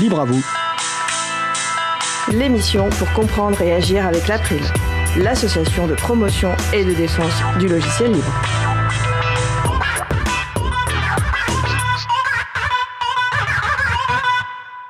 Libre à vous. L'émission pour comprendre et agir avec l'April, l'association de promotion et de défense du logiciel libre.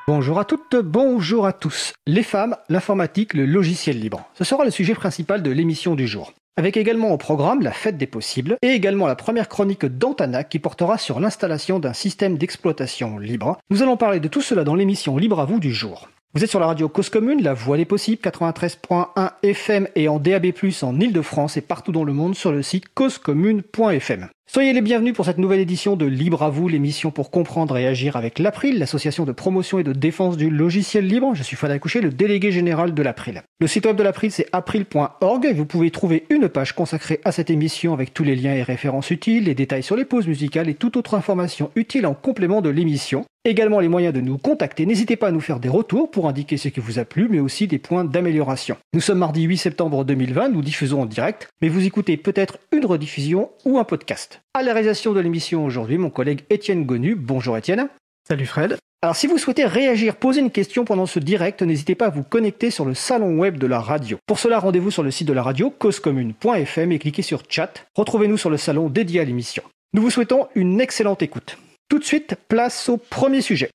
Bonjour à toutes, bonjour à tous. Les femmes, l'informatique, le logiciel libre. Ce sera le sujet principal de l'émission du jour. Avec également au programme la fête des possibles et également la première chronique d'Antana qui portera sur l'installation d'un système d'exploitation libre. Nous allons parler de tout cela dans l'émission Libre à vous du jour. Vous êtes sur la radio Cause Commune, la voix des possibles, 93.1 FM et en DAB+, en Ile-de-France et partout dans le monde sur le site causecommune.fm. Soyez les bienvenus pour cette nouvelle édition de Libre à vous, l'émission pour comprendre et agir avec l'April, l'association de promotion et de défense du logiciel libre. Je suis Fadal Coucher, le délégué général de l'April. Le site web de l'April, c'est april.org vous pouvez trouver une page consacrée à cette émission avec tous les liens et références utiles, les détails sur les pauses musicales et toute autre information utile en complément de l'émission. Également les moyens de nous contacter. N'hésitez pas à nous faire des retours pour indiquer ce qui vous a plu, mais aussi des points d'amélioration. Nous sommes mardi 8 septembre 2020, nous diffusons en direct, mais vous écoutez peut-être une rediffusion ou un podcast. À la réalisation de l'émission aujourd'hui, mon collègue Étienne Gonu. Bonjour Étienne. Salut Fred. Alors si vous souhaitez réagir, poser une question pendant ce direct, n'hésitez pas à vous connecter sur le salon web de la radio. Pour cela, rendez-vous sur le site de la radio causecommune.fm et cliquez sur chat. Retrouvez-nous sur le salon dédié à l'émission. Nous vous souhaitons une excellente écoute. Tout de suite, place au premier sujet.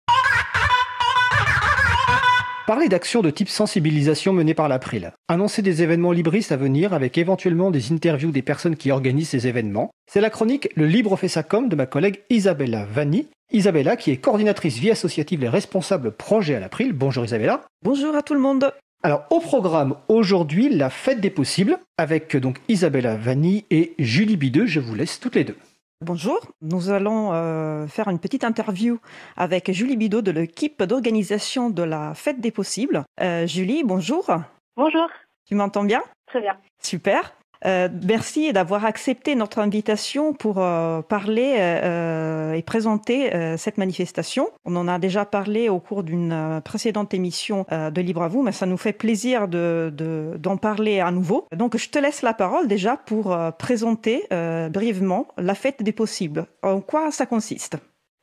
Parler d'actions de type sensibilisation menées par l'April. Annoncer des événements libristes à venir avec éventuellement des interviews des personnes qui organisent ces événements. C'est la chronique Le Libre fait sa com de ma collègue Isabella Vanni. Isabella qui est coordinatrice vie associative et responsable projet à l'April. Bonjour Isabella. Bonjour à tout le monde. Alors au programme aujourd'hui, la fête des possibles avec donc Isabella Vanni et Julie Bideux. Je vous laisse toutes les deux. Bonjour, nous allons euh, faire une petite interview avec Julie Bidot de l'équipe d'organisation de la Fête des Possibles. Euh, Julie, bonjour. Bonjour. Tu m'entends bien? Très bien. Super. Euh, merci d'avoir accepté notre invitation pour euh, parler euh, et présenter euh, cette manifestation. On en a déjà parlé au cours d'une euh, précédente émission euh, de Libre à vous, mais ça nous fait plaisir de, d'en parler à nouveau. Donc je te laisse la parole déjà pour présenter brièvement la fête des possibles. En quoi ça consiste?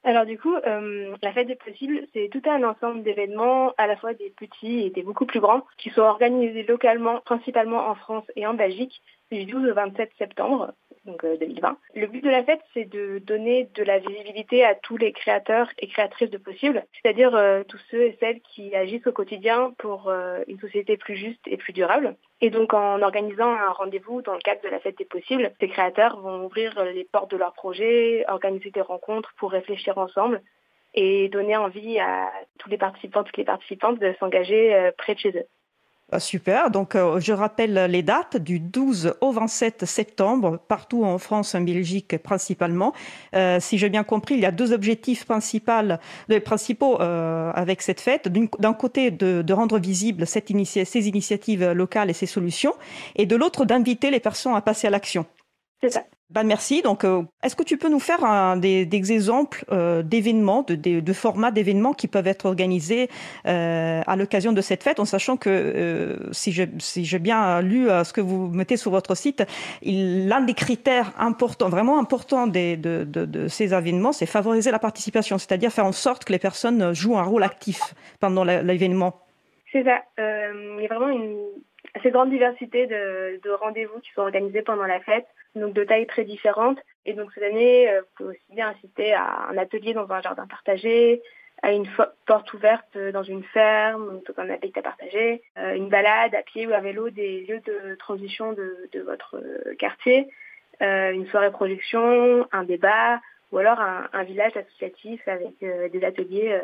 Alors du coup, euh, la fête des possibles, c'est tout un ensemble d'événements, à la fois des petits et des beaucoup plus grands, qui sont organisés localement, principalement en France et en Belgique, du 12 au 27 septembre donc euh, 2020. Le but de la fête, c'est de donner de la visibilité à tous les créateurs et créatrices de possibles, c'est-à-dire euh, tous ceux et celles qui agissent au quotidien pour euh, une société plus juste et plus durable. Et donc en organisant un rendez-vous dans le cadre de la fête des possibles, ces créateurs vont ouvrir les portes de leurs projets, organiser des rencontres pour réfléchir ensemble et donner envie à tous les participants, toutes les participantes de s'engager euh, près de chez eux. Ah, super. Donc, euh, je rappelle les dates du 12 au 27 septembre, partout en France, en Belgique principalement. Euh, si j'ai bien compris, il y a deux objectifs principaux, principaux euh, avec cette fête. D'un côté, de, de, rendre visible ces initiatives locales et ces solutions, et de l'autre, d'inviter les personnes à passer à l'action. C'est ça. Ben merci. Donc, euh, est-ce que tu peux nous faire des, exemples euh, d'événements, de, formats d'événements qui peuvent être organisés euh, à l'occasion de cette fête, en sachant que, si j'ai si bien lu ce que vous mettez sur votre site, l'un des critères importants, vraiment importants des, de, de, ces événements, c'est favoriser la participation, c'est-à-dire faire en sorte que les personnes jouent un rôle actif pendant l'événement. C'est ça. il y a vraiment une assez grande diversité de rendez-vous qui sont organisés pendant la fête, donc de tailles très différentes. Et donc cette année, euh, vous pouvez aussi bien assister à un atelier dans un jardin partagé, à une porte ouverte dans une ferme, donc un habitat partagé, euh, une balade à pied ou à vélo des lieux de transition de, de votre quartier, euh, une soirée projection, un débat, ou alors un, un village associatif avec euh, des ateliers euh,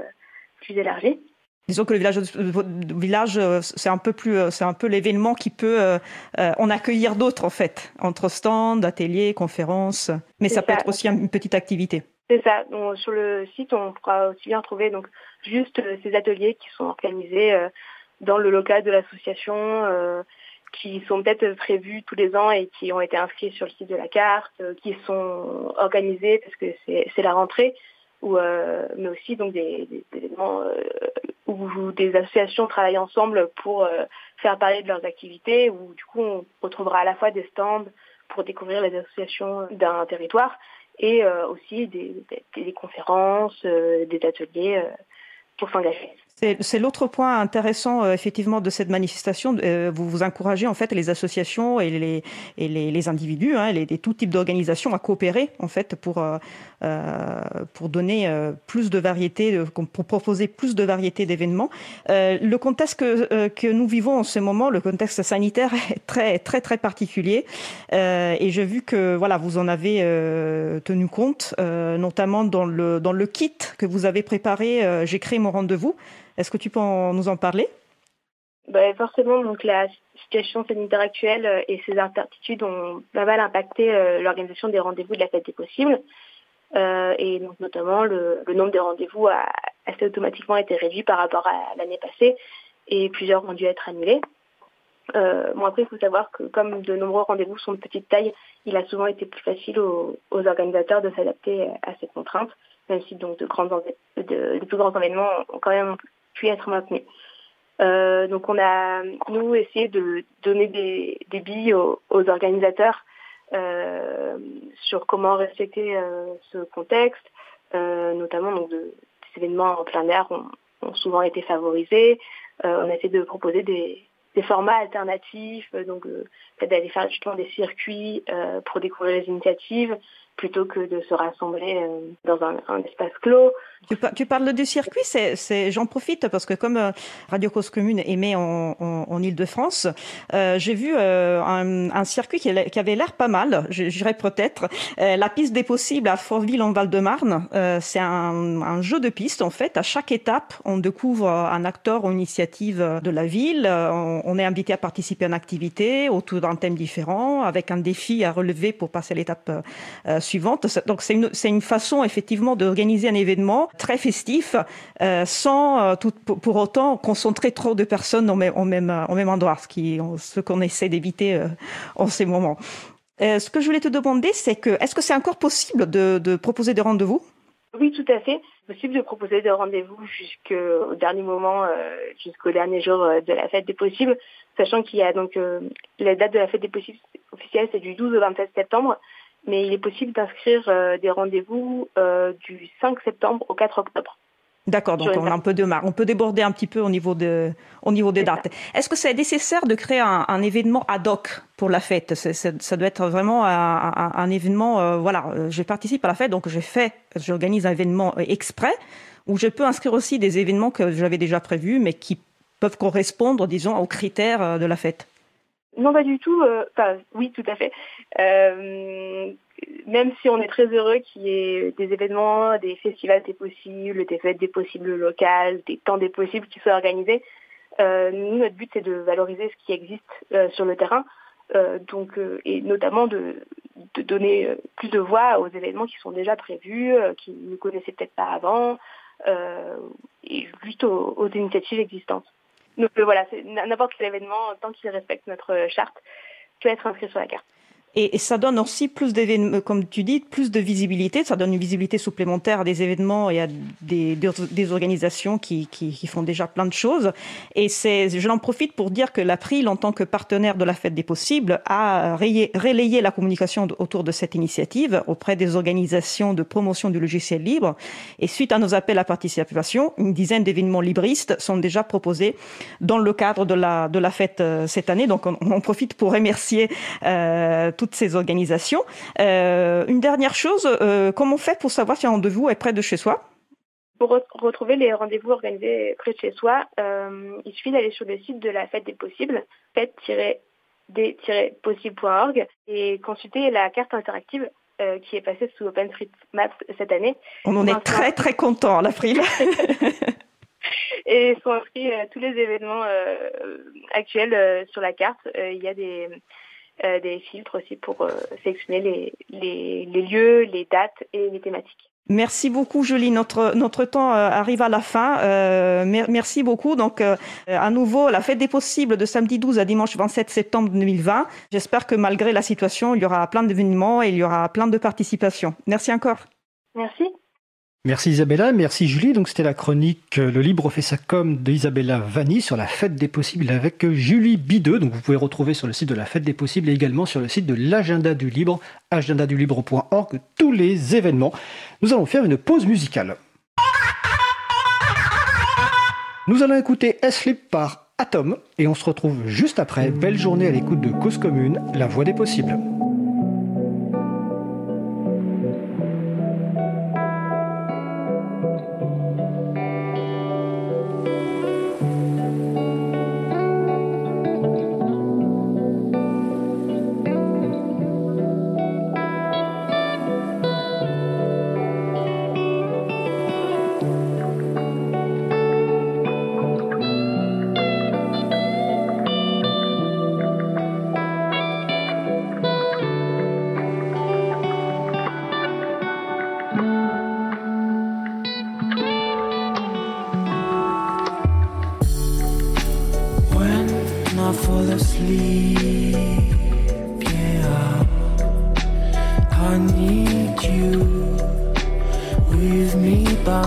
plus élargis. Disons que le village, le village, c'est un peu plus, c'est un peu l'événement qui peut euh, en accueillir d'autres en fait, entre stands, ateliers, conférences. Mais ça, ça, peut être aussi une petite activité. C'est ça. Donc, sur le site, on pourra aussi bien trouver donc juste euh, ces ateliers qui sont organisés euh, dans le local de l'association, euh, qui sont peut-être prévus tous les ans et qui ont été inscrits sur le site de la carte, qui sont organisés parce que c'est la rentrée ou euh, mais aussi donc des, des, événements euh, où des associations travaillent ensemble pour euh, faire parler de leurs activités où du coup on retrouvera à la fois des stands pour découvrir les associations d'un territoire et aussi des, des, des conférences, des ateliers pour s'engager. C'est l'autre point intéressant euh, effectivement de cette manifestation. Euh, vous vous encouragez en fait les associations et les, et les, les individus, hein, les, tout types d'organisations à coopérer en fait pour euh, pour donner plus de variété, pour proposer plus de variété d'événements. le contexte que, que nous vivons en ce moment, le contexte sanitaire est très très très particulier et j'ai vu que voilà vous en avez tenu compte, notamment dans le dans le kit que vous avez préparé. J'ai créé mon rendez-vous. Est-ce que tu peux nous en parler? Bah, Forcément, donc la situation sanitaire actuelle euh, et ses incertitudes ont pas mal impacté euh, l'organisation des rendez-vous de la fête des possibles. Euh, et donc notamment le, nombre de rendez-vous a assez automatiquement été réduit par rapport à l'année passée et plusieurs ont dû être annulés. bon après il faut savoir que comme de nombreux rendez-vous sont de petite taille, il a souvent été plus facile aux, organisateurs de s'adapter à ces contraintes, même si donc de, de, plus grands événements ont quand même puis être maintenu. Euh, donc on a, nous, essayé de donner des, billes aux, organisateurs euh, sur comment respecter euh, ce contexte, notamment donc de, des événements en plein air ont, ont souvent été favorisés. on a essayé de proposer des, des formats alternatifs, donc d'aller faire justement des circuits pour découvrir les initiatives, plutôt que de se rassembler euh, dans un, espace clos. Tu, parles du circuit, c'est, j'en profite parce que comme euh, Radio Cause Commune émet en, en, en Ile-de-France, euh, j'ai vu un, un, circuit qui, qui avait l'air pas mal, j'irais peut-être. la piste des possibles à Fortville en Val-de-Marne, c'est un, un, jeu de piste en fait. À chaque étape, on découvre un acteur ou une initiative de la ville. On, on est invité à participer à une activité autour d'un thème différent, avec un défi à relever pour passer à l'étape suivante. Donc c'est une, une façon effectivement d'organiser un événement très festif euh, sans euh, pour, autant concentrer trop de personnes au même, au même, endroit, ce, qu'on essaie d'éviter euh, en ces moments. ce que je voulais te demander, c'est que est-ce que c'est encore possible de, proposer des rendez-vous? Oui, tout à fait. Possible de proposer des rendez-vous jusqu'au dernier moment, jusqu'au dernier jour de la fête des possibles, sachant qu'il y a donc la date de la fête des possibles officielle, c'est du 12 au 27 septembre mais il est possible d'inscrire euh, des rendez-vous euh, du 5 septembre au 4 octobre. D'accord, donc on a un peu de marre. On peut déborder un petit peu au niveau, de, au niveau des dates. Est-ce que c'est nécessaire de créer un, un, événement ad hoc pour la fête? Ça doit être vraiment un, un, événement, euh, voilà, je participe à la fête, donc je fais, j'organise un événement exprès, où je peux inscrire aussi des événements que j'avais déjà prévus, mais qui peuvent correspondre, disons, aux critères de la fête? Non, pas du tout. Euh, enfin, oui, tout à fait. Euh, même si on est très heureux qu'il y ait des événements, des festivals des possibles, des fêtes des possibles locales, des temps des possibles qui soient organisés, euh, nous, notre but, c'est de valoriser ce qui existe sur le terrain. Euh, donc, euh, et notamment de, de donner plus de voix aux événements qui sont déjà prévus, qui ne connaissaient peut-être pas avant, et juste aux, aux initiatives existantes. Donc euh, voilà, n'importe quel événement, tant qu'il respecte notre charte, peut être inscrit sur la carte. Et, ça donne aussi plus d'événements, comme tu dis, plus de visibilité. Ça donne une visibilité supplémentaire à des événements et à des, des, organisations qui, qui, qui, font déjà plein de choses. Et c'est, je l'en profite pour dire que l'April, en tant que partenaire de la Fête des Possibles, a relayé la communication autour de cette initiative auprès des organisations de promotion du logiciel libre. Et suite à nos appels à participation, une dizaine d'événements libristes sont déjà proposés dans le cadre de la, de la fête euh, cette année. Donc on, on profite pour remercier euh, toutes ces organisations. Euh, une dernière chose, euh, comment on fait pour savoir si un rendez-vous est près de chez soi? Pour retrouver les rendez-vous organisés près de chez soi, euh, il suffit d'aller sur le site de la Fête des Possibles, fête-des-possibles.org, et consulter la carte interactive qui est passée sous OpenStreetMaps cette année. On en est très très content, l'April. et sont inscrits tous les événements actuels sur la carte. il y a des euh, des filtres aussi pour euh, sélectionner les, les, les, lieux, les dates et les thématiques. Merci beaucoup Julie, notre notre temps euh, arrive à la fin. Euh, merci beaucoup. Donc à nouveau la fête des possibles de samedi 12 à dimanche 27 septembre 2020. J'espère que malgré la situation, il y aura plein d'événements et il y aura plein de participations. Merci encore. Merci. Merci Isabella, merci Julie. Donc c'était la chronique euh, Le Libre fait sa com d'Isabella Vanni sur la fête des possibles avec Julie Bideux. Donc vous pouvez retrouver sur le site de la fête des possibles et également sur le site de l'agenda du libre, agendadulibre.org, tous les événements. Nous allons faire une pause musicale. Nous allons écouter Sleep par Atom et on se retrouve juste après. Belle journée à l'écoute de Cause Commune, la voix des possibles.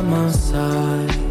Nous venons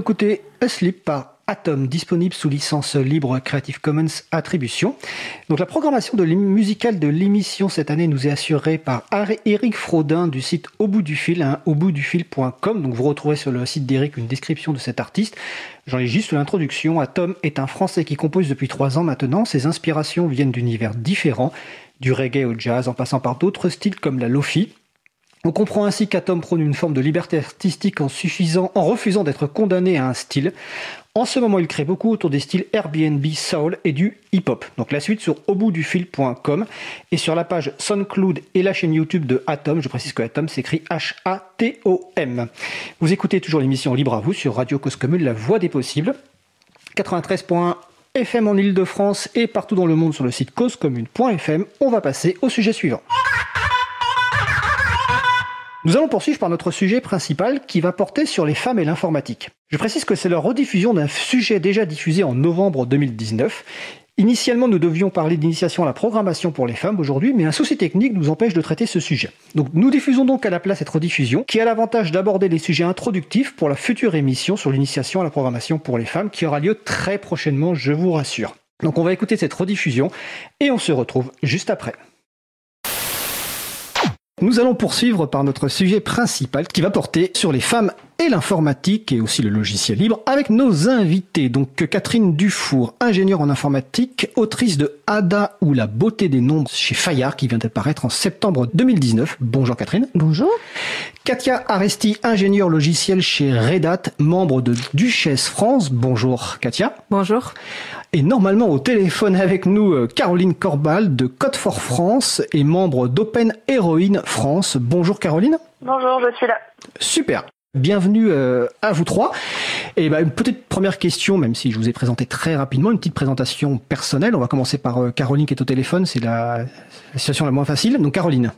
écouter Asleep par Atom, disponible sous licence libre Creative Commons Attribution. Donc la programmation de musicale de l'émission cette année nous est assurée par Eric Fraudin du site Au bout du fil, hein, au bout du fil.com. Donc vous retrouverez sur le site d'Eric une description de cet artiste. J'en ai juste l'introduction. Atom est un Français qui compose depuis trois ans maintenant. Ses inspirations viennent d'univers différents, du reggae au jazz en passant par d'autres styles comme la lofi. On comprend ainsi qu'Atom prône une forme de liberté artistique en, suffisant, en refusant d'être condamné à un style. En ce moment, il crée beaucoup autour des styles Airbnb, Soul et du hip-hop. Donc la suite sur auboutdufil.com et sur la page SoundCloud et la chaîne YouTube de Atom. Je précise que Atom s'écrit H-A-T-O-M. Vous écoutez toujours l'émission Libre à vous sur Radio Cause Commune, la voix des possibles. 93.1 FM en Ile-de-France et partout dans le monde sur le site causecommune.fm. On va passer au sujet suivant. Nous allons poursuivre par notre sujet principal qui va porter sur les femmes et l'informatique. Je précise que c'est la rediffusion d'un sujet déjà diffusé en novembre 2019. Initialement, nous devions parler d'initiation à la programmation pour les femmes aujourd'hui, mais un souci technique nous empêche de traiter ce sujet. Donc nous diffusons donc à la place cette rediffusion qui a l'avantage d'aborder les sujets introductifs pour la future émission sur l'initiation à la programmation pour les femmes qui aura lieu très prochainement, je vous rassure. Donc on va écouter cette rediffusion et on se retrouve juste après. Nous allons poursuivre par notre sujet principal qui va porter sur les femmes et l'informatique et aussi le logiciel libre avec nos invités. Donc Catherine Dufour, ingénieure en informatique, autrice de Ada ou la beauté des nombres chez Fayard qui vient d'apparaître en septembre 2019. Bonjour Catherine. Bonjour. Katia Aresti, ingénieure logiciel chez Red Hat, membre de Duchesse France. Bonjour Katia. Bonjour. Et normalement au téléphone avec nous euh, Caroline Corbal de Code for France et membre d'Open Heroine France. Bonjour Caroline. Bonjour, je suis là. Super. Bienvenue euh, à vous trois. Et bah, une petite première question, même si je vous ai présenté très rapidement, une petite présentation personnelle. On va commencer par euh, Caroline qui est au téléphone, c'est la, la situation la moins facile. Donc Caroline.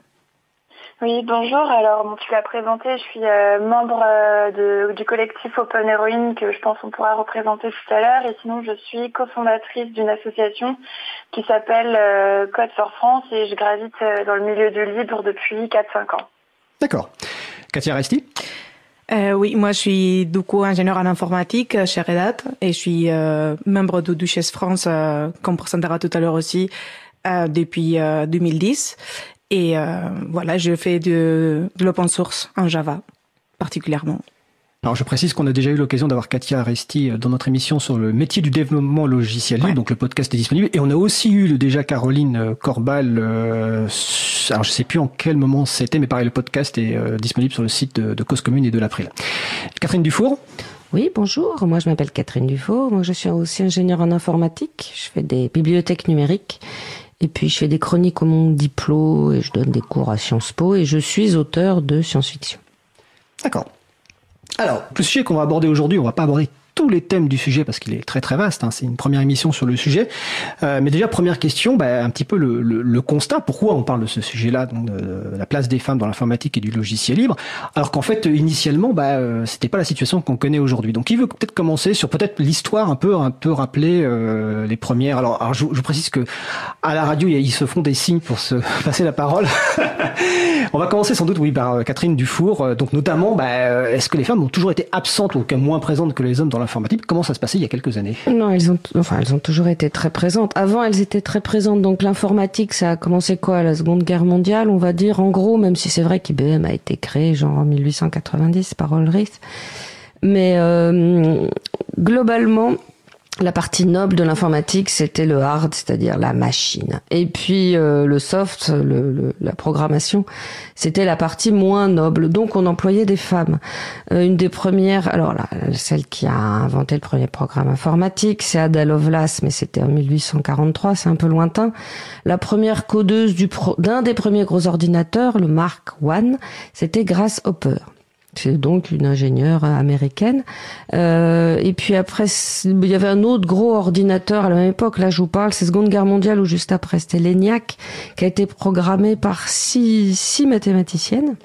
Oui, bonjour. Alors, bon, tu l'as présenté, je suis euh, membre euh, de, du collectif Open Heroine que je pense on pourra représenter tout à l'heure. Et sinon, je suis cofondatrice d'une association qui s'appelle euh, Code for France et je gravite dans le milieu du libre depuis 4-5 ans. D'accord. Katia Resti Euh, oui, moi je suis du coup ingénieur en informatique euh, chez Red Hat et je suis euh, membre de Duchesse France, euh, comme présentera tout à l'heure aussi, euh, depuis euh, 2010. Et euh, voilà, je fais de, de l'open source en Java particulièrement. Alors je précise qu'on a déjà eu l'occasion d'avoir Katia Aresti euh, dans notre émission sur le métier du développement logiciel libre, Ouais. donc le podcast est disponible. Et on a aussi eu le- déjà Caroline euh, Corbal, euh, alors je sais plus en quel moment c'était, mais pareil, le podcast est euh, disponible sur le site de, de Cause Commune et de l'April. Catherine Dufour Oui, bonjour. Moi, je m'appelle Catherine Dufault. Moi, je suis aussi ingénieure en informatique. Je fais des bibliothèques numériques. Et puis, je fais des chroniques au monde diplôme et je donne des cours à Sciences Po et je suis auteur de science-fiction. D'accord. Alors, le sujet qu'on va aborder aujourd'hui, on va pas aborder tous les thèmes du sujet parce qu'il est très très vaste. hein. C'est une première émission sur le sujet. Euh, mais déjà, première question, bah, un petit peu le, constat. Pourquoi on parle de ce sujet-là, donc la place des femmes dans l'informatique et du logiciel libre, alors qu'en fait, initialement, bah, euh, c'était pas la situation qu'on connaît aujourd'hui. Donc, qui veut peut-être commencer sur peut-être l'histoire un peu, un peu rappeler euh, les premières. Alors, je, je précise que à la radio, il ils se font des signes pour se passer la parole. On va commencer sans doute, oui, par Catherine Dufour. Donc, notamment, bah, est-ce que les femmes ont toujours été absentes ou moins présentes que les hommes dans l'informatique Comment ça se passait il y a quelques années Non, elles ont, enfin, elles ont toujours été très présentes. Avant, elles étaient très présentes. Donc, l'informatique, ça a commencé quoi la Seconde Guerre mondiale, on va dire, en gros, même si c'est vrai qu'IBM a été créé genre en 1890 par Ulrich. Mais euh, globalement, la partie noble de l'informatique, c'était le hard, c'est-à-dire la machine. Et puis euh, le soft, le, le- la programmation, c'était la partie moins noble. Donc on employait des femmes. Euh, une des premières, alors là, celle qui a inventé le premier programme informatique, c'est Ada Lovelace, mais c'était en 1843, c'est un peu lointain. La première codeuse du d'un des premiers gros ordinateurs, le Mark I, c'était Grace Hopper. C'est donc une ingénieure américaine. Euh, et puis après, il y avait un autre gros ordinateur à la même époque. Là, je vous parle, c'est Seconde Guerre mondiale ou juste après. C'était l'ENIAC, qui a été programmé par six, six mathématiciennes.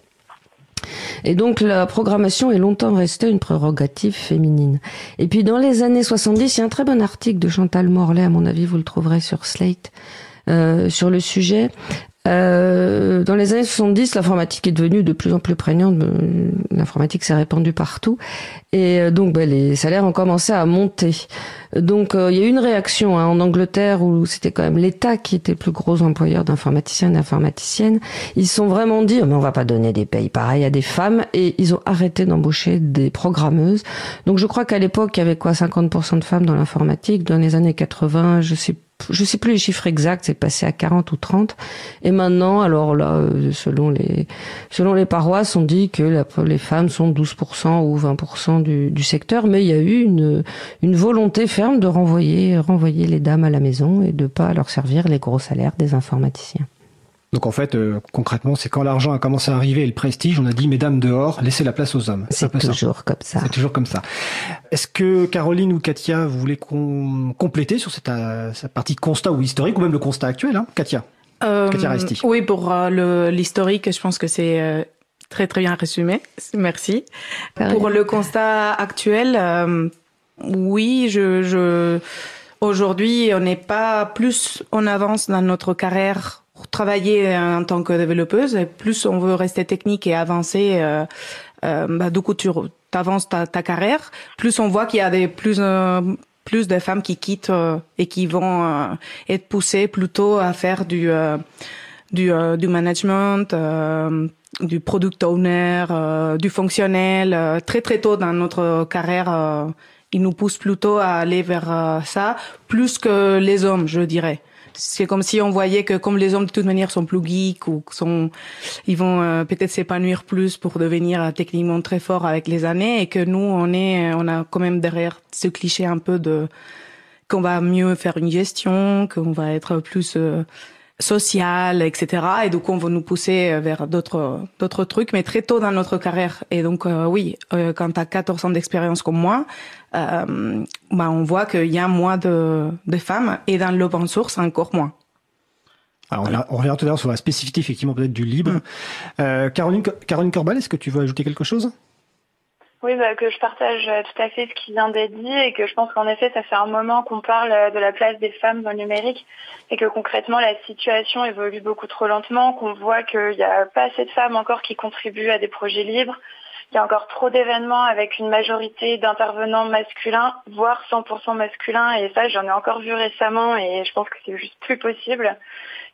Et donc la programmation est longtemps restée une prérogative féminine. Et puis dans les années 70, il y a un très bon article de Chantal Morlaix, à mon avis, vous le trouverez sur Slate, euh, sur le sujet. Euh, dans les années 70, l'informatique est devenue de plus en plus prégnante. Euh, L'informatique s'est répandue partout. Et euh, donc, ben, les salaires ont commencé à monter. Donc, il y a eu une réaction hein, en Angleterre où c'était quand même l'État qui était le plus gros employeur d'informaticiens et d'informaticiennes. Ils sont vraiment dit, mais on va pas donner des payes pareils à des femmes. Et ils ont arrêté d'embaucher des programmeuses. Donc, je crois qu'à l'époque, il y avait quoi? 50% de femmes dans l'informatique. Dans les années 80, je sais je sais plus les chiffres exacts, c'est passé à 40 ou 30. Et maintenant, alors là, euh, selon les, selon les paroisses, on dit que les femmes sont 12% ou 20% du, du secteur, mais il y a eu une, une volonté ferme de renvoyer, renvoyer les dames à la maison et de pas leur servir les gros salaires des informaticiens. Donc en fait, euh, concrètement, c'est quand l'argent a commencé à arriver et le prestige, on a dit mesdames dehors, laissez la place aux hommes. C'est toujours comme ça. C'est toujours comme ça. Est-ce que Caroline ou Katia, vous voulez qu'on compléter sur cette, euh, cette partie constat ou historique ou même le constat actuel hein Katia? Euh, Katia Resti. oui, pour euh, l'historique, je pense que c'est euh, très très bien résumé. Merci. Pareil. Pour le constat actuel, euh, oui, je, je aujourd'hui, on n'est pas plus en avance dans notre carrière pour travailler en tant que développeuse. Et plus on veut rester technique et avancer, euh, euh, bah, du coup, tu avances ta, ta carrière. Plus on voit qu'il y a des plus euh, plus de femmes qui quittent euh, et qui vont euh, être poussées plutôt à faire du euh, du, du management, du product owner, du fonctionnel. très très tôt dans notre carrière, il nous pousse plutôt à aller vers ça, plus que les hommes, je dirais c'est comme si on voyait que comme les hommes de toute manière sont plus geeks ou sont, ils vont euh, peut-être s'épanouir plus pour devenir euh, techniquement très forts avec les années et que nous on est, on a quand même derrière ce cliché un peu de qu'on va mieux faire une gestion, qu'on va être plus euh, social, etc. Et donc on va nous pousser vers d'autres d'autres trucs, mais très tôt dans notre carrière. Et donc oui, quand tu as 14 ans d'expérience comme moi, euh, bah, on voit qu'il y a moins de, de femmes et dans l'open source encore moins. Alors, on, revient tout à l'heure sur la spécificité effectivement peut-être du libre. Mm. Euh, Caroline, Caroline Corbal, est-ce que tu veux ajouter quelque chose? Oui, bah, que je partage euh, tout à fait ce qui vient d'être dit et que je pense qu'en effet, ça fait un moment qu'on parle euh, de la place des femmes dans le numérique et que concrètement, la situation évolue beaucoup trop lentement, qu'on voit qu'il n'y a pas assez de femmes encore qui contribuent à des projets libres, il y a encore trop d'événements avec une majorité d'intervenants masculins, voire 100% masculins. Et ça, j'en ai encore vu récemment et je pense que c'est juste plus possible.